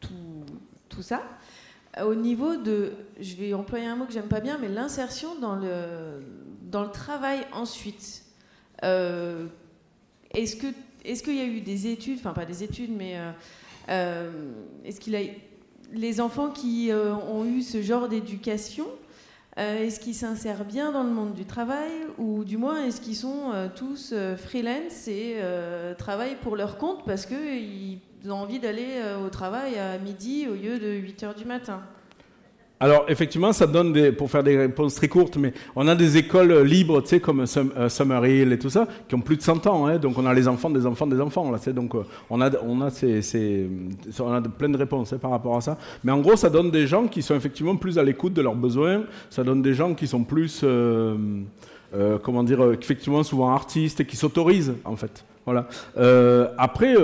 tout, tout, ça. Au niveau de, je vais employer un mot que j'aime pas bien, mais l'insertion dans le, dans le travail ensuite. Est-ce que est-ce qu'il y a eu des études, enfin pas des études, mais est-ce qu'il a les enfants qui ont eu ce genre d'éducation est-ce qu'ils s'insèrent bien dans le monde du travail ou du moins est-ce qu'ils sont euh, tous euh, freelance et travaillent pour leur compte parce qu'ils ont envie d'aller au travail à midi au lieu de 8 heures du matin? Alors, effectivement, ça donne des, pour faire des réponses très courtes, mais on a des écoles libres, tu sais, comme euh, Summerhill et tout ça, qui ont plus de 100 ans. Hein, donc, on a les enfants des enfants des enfants. Donc, euh, on a, on a, ces, on a plein de réponses hein, par rapport à ça. Mais en gros, ça donne des gens qui sont effectivement plus à l'écoute de leurs besoins. Ça donne des gens qui sont plus, euh, comment dire, effectivement, souvent artistes et qui s'autorisent, en fait. Voilà. après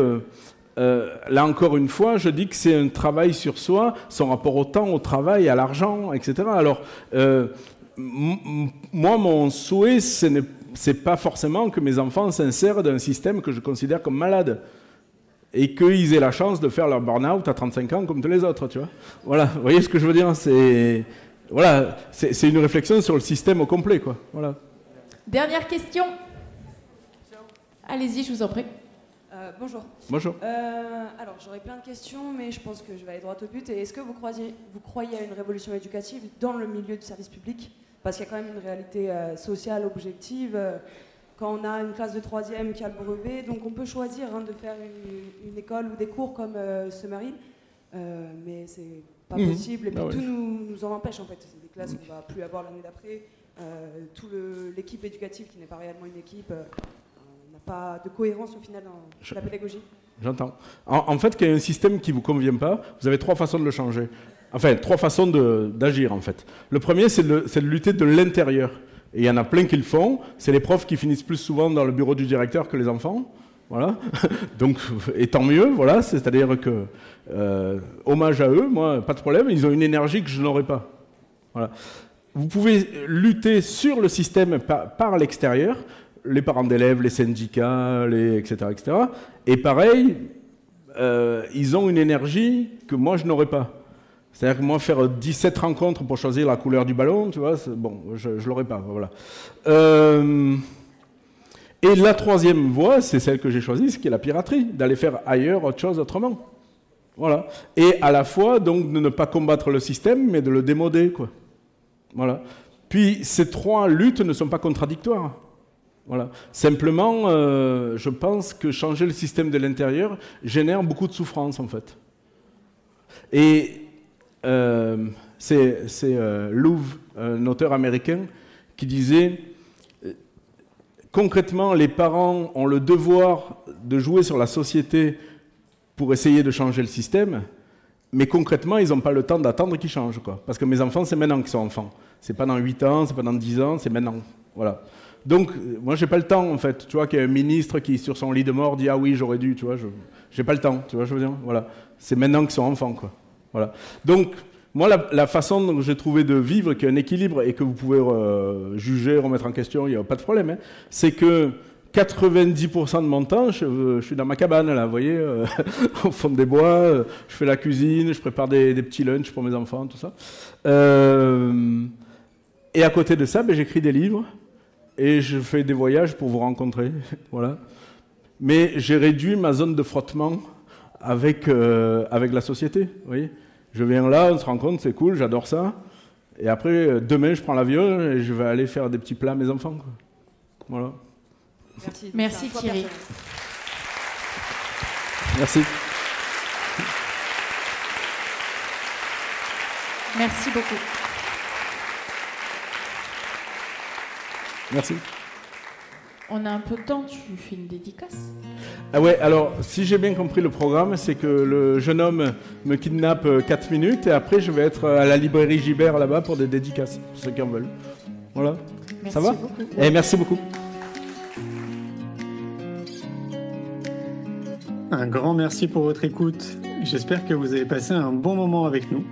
euh, là encore une fois, je dis que c'est un travail sur soi, son rapport au temps, au travail, à l'argent, etc. Alors, euh, moi, mon souhait, ce n'est pas forcément que mes enfants s'insèrent dans un système que je considère comme malade et qu'ils aient la chance de faire leur burn-out à 35 ans comme tous les autres, tu vois. Voilà, vous voyez ce que je veux dire C'est voilà, une réflexion sur le système au complet, quoi. Voilà. Dernière question. Allez-y, je vous en prie. Euh, bonjour. Bonjour. Euh, alors, j'aurais plein de questions, mais je pense que je vais aller droit au but. est-ce que vous croyez, vous croyez à une révolution éducative dans le milieu du service public? Parce qu'il y a quand même une réalité euh, sociale objective. quand on a une classe de troisième qui a le brevet, donc on peut choisir hein, de faire une, école ou des cours comme ce Marie, mais c'est pas mmh. possible. Et puis ah tout nous, nous, en empêche en fait. C'est des classes qu'on va plus avoir l'année d'après. tout l'équipe éducative qui n'est pas réellement une équipe pas de cohérence au final dans la pédagogie J'entends. En, fait, qu'il y a un système qui ne vous convient pas, vous avez trois façons de le changer. Enfin, trois façons d'agir, en fait. Le premier, c'est de, de, lutter de l'intérieur. Et il y en a plein qui le font. C'est les profs qui finissent plus souvent dans le bureau du directeur que les enfants. Voilà. Donc, et tant mieux, voilà. C'est-à-dire que, euh, hommage à eux, moi, pas de problème. Ils ont une énergie que je n'aurais pas. Voilà. Vous pouvez lutter sur le système par, par l'extérieur les parents d'élèves, les syndicats, etc., etc. Et pareil, euh, ils ont une énergie que moi, je n'aurais pas. C'est-à-dire que moi, faire 17 rencontres pour choisir la couleur du ballon, tu vois, bon, je ne l'aurais pas. Voilà. Euh, et la troisième voie, c'est celle que j'ai choisie, c'est qui est la piraterie, d'aller faire ailleurs autre chose autrement. Voilà. Et à la fois, donc, de ne pas combattre le système, mais de le démoder, quoi. Voilà. Puis, ces trois luttes ne sont pas contradictoires. Voilà. Simplement, euh, je pense que changer le système de l'intérieur génère beaucoup de souffrance, en fait. Et euh, c'est euh, Louvre, un auteur américain, qui disait concrètement, les parents ont le devoir de jouer sur la société pour essayer de changer le système, mais concrètement, ils n'ont pas le temps d'attendre qu'il change. Quoi. Parce que mes enfants, c'est maintenant qu'ils sont enfants. C'est pas dans 8 ans, c'est pas dans 10 ans, c'est maintenant. Voilà. Donc, moi, j'ai pas le temps, en fait. Tu vois, qu'il y a un ministre qui, sur son lit de mort, dit Ah oui, j'aurais dû, tu vois, j'ai pas le temps, tu vois, je veux dire. Voilà. C'est maintenant qu'ils sont enfants, quoi. Voilà. Donc, moi, la, façon dont j'ai trouvé de vivre, qui est un équilibre et que vous pouvez euh, juger, remettre en question, il n'y a pas de problème, hein, c'est que 90% de mon temps, je, je, suis dans ma cabane, là, vous voyez, euh, au fond des bois. euh, je fais la cuisine, je prépare des, petits lunchs pour mes enfants, tout ça. Euh, et à côté de ça, ben, j'écris des livres et je fais des voyages pour vous rencontrer. voilà. Mais j'ai réduit ma zone de frottement avec, euh, avec la société. Vous voyez je viens là, on se rencontre, c'est cool, j'adore ça. Et après, euh, demain, je prends l'avion et je vais aller faire des petits plats à mes enfants. quoi. Voilà. Merci, Merci Thierry. Merci. Merci beaucoup. Merci. On a un peu de temps, tu fais une dédicace Ah ouais, alors si j'ai bien compris le programme, c'est que le jeune homme me kidnappe 4 minutes et après je vais être à la librairie Gibert là-bas pour des dédicaces, pour ceux qui en veulent. Voilà. Merci Ça va beaucoup. Eh, Merci beaucoup. Un grand merci pour votre écoute. J'espère que vous avez passé un bon moment avec nous.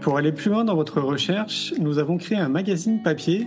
Pour aller plus loin dans votre recherche, nous avons créé un magazine papier,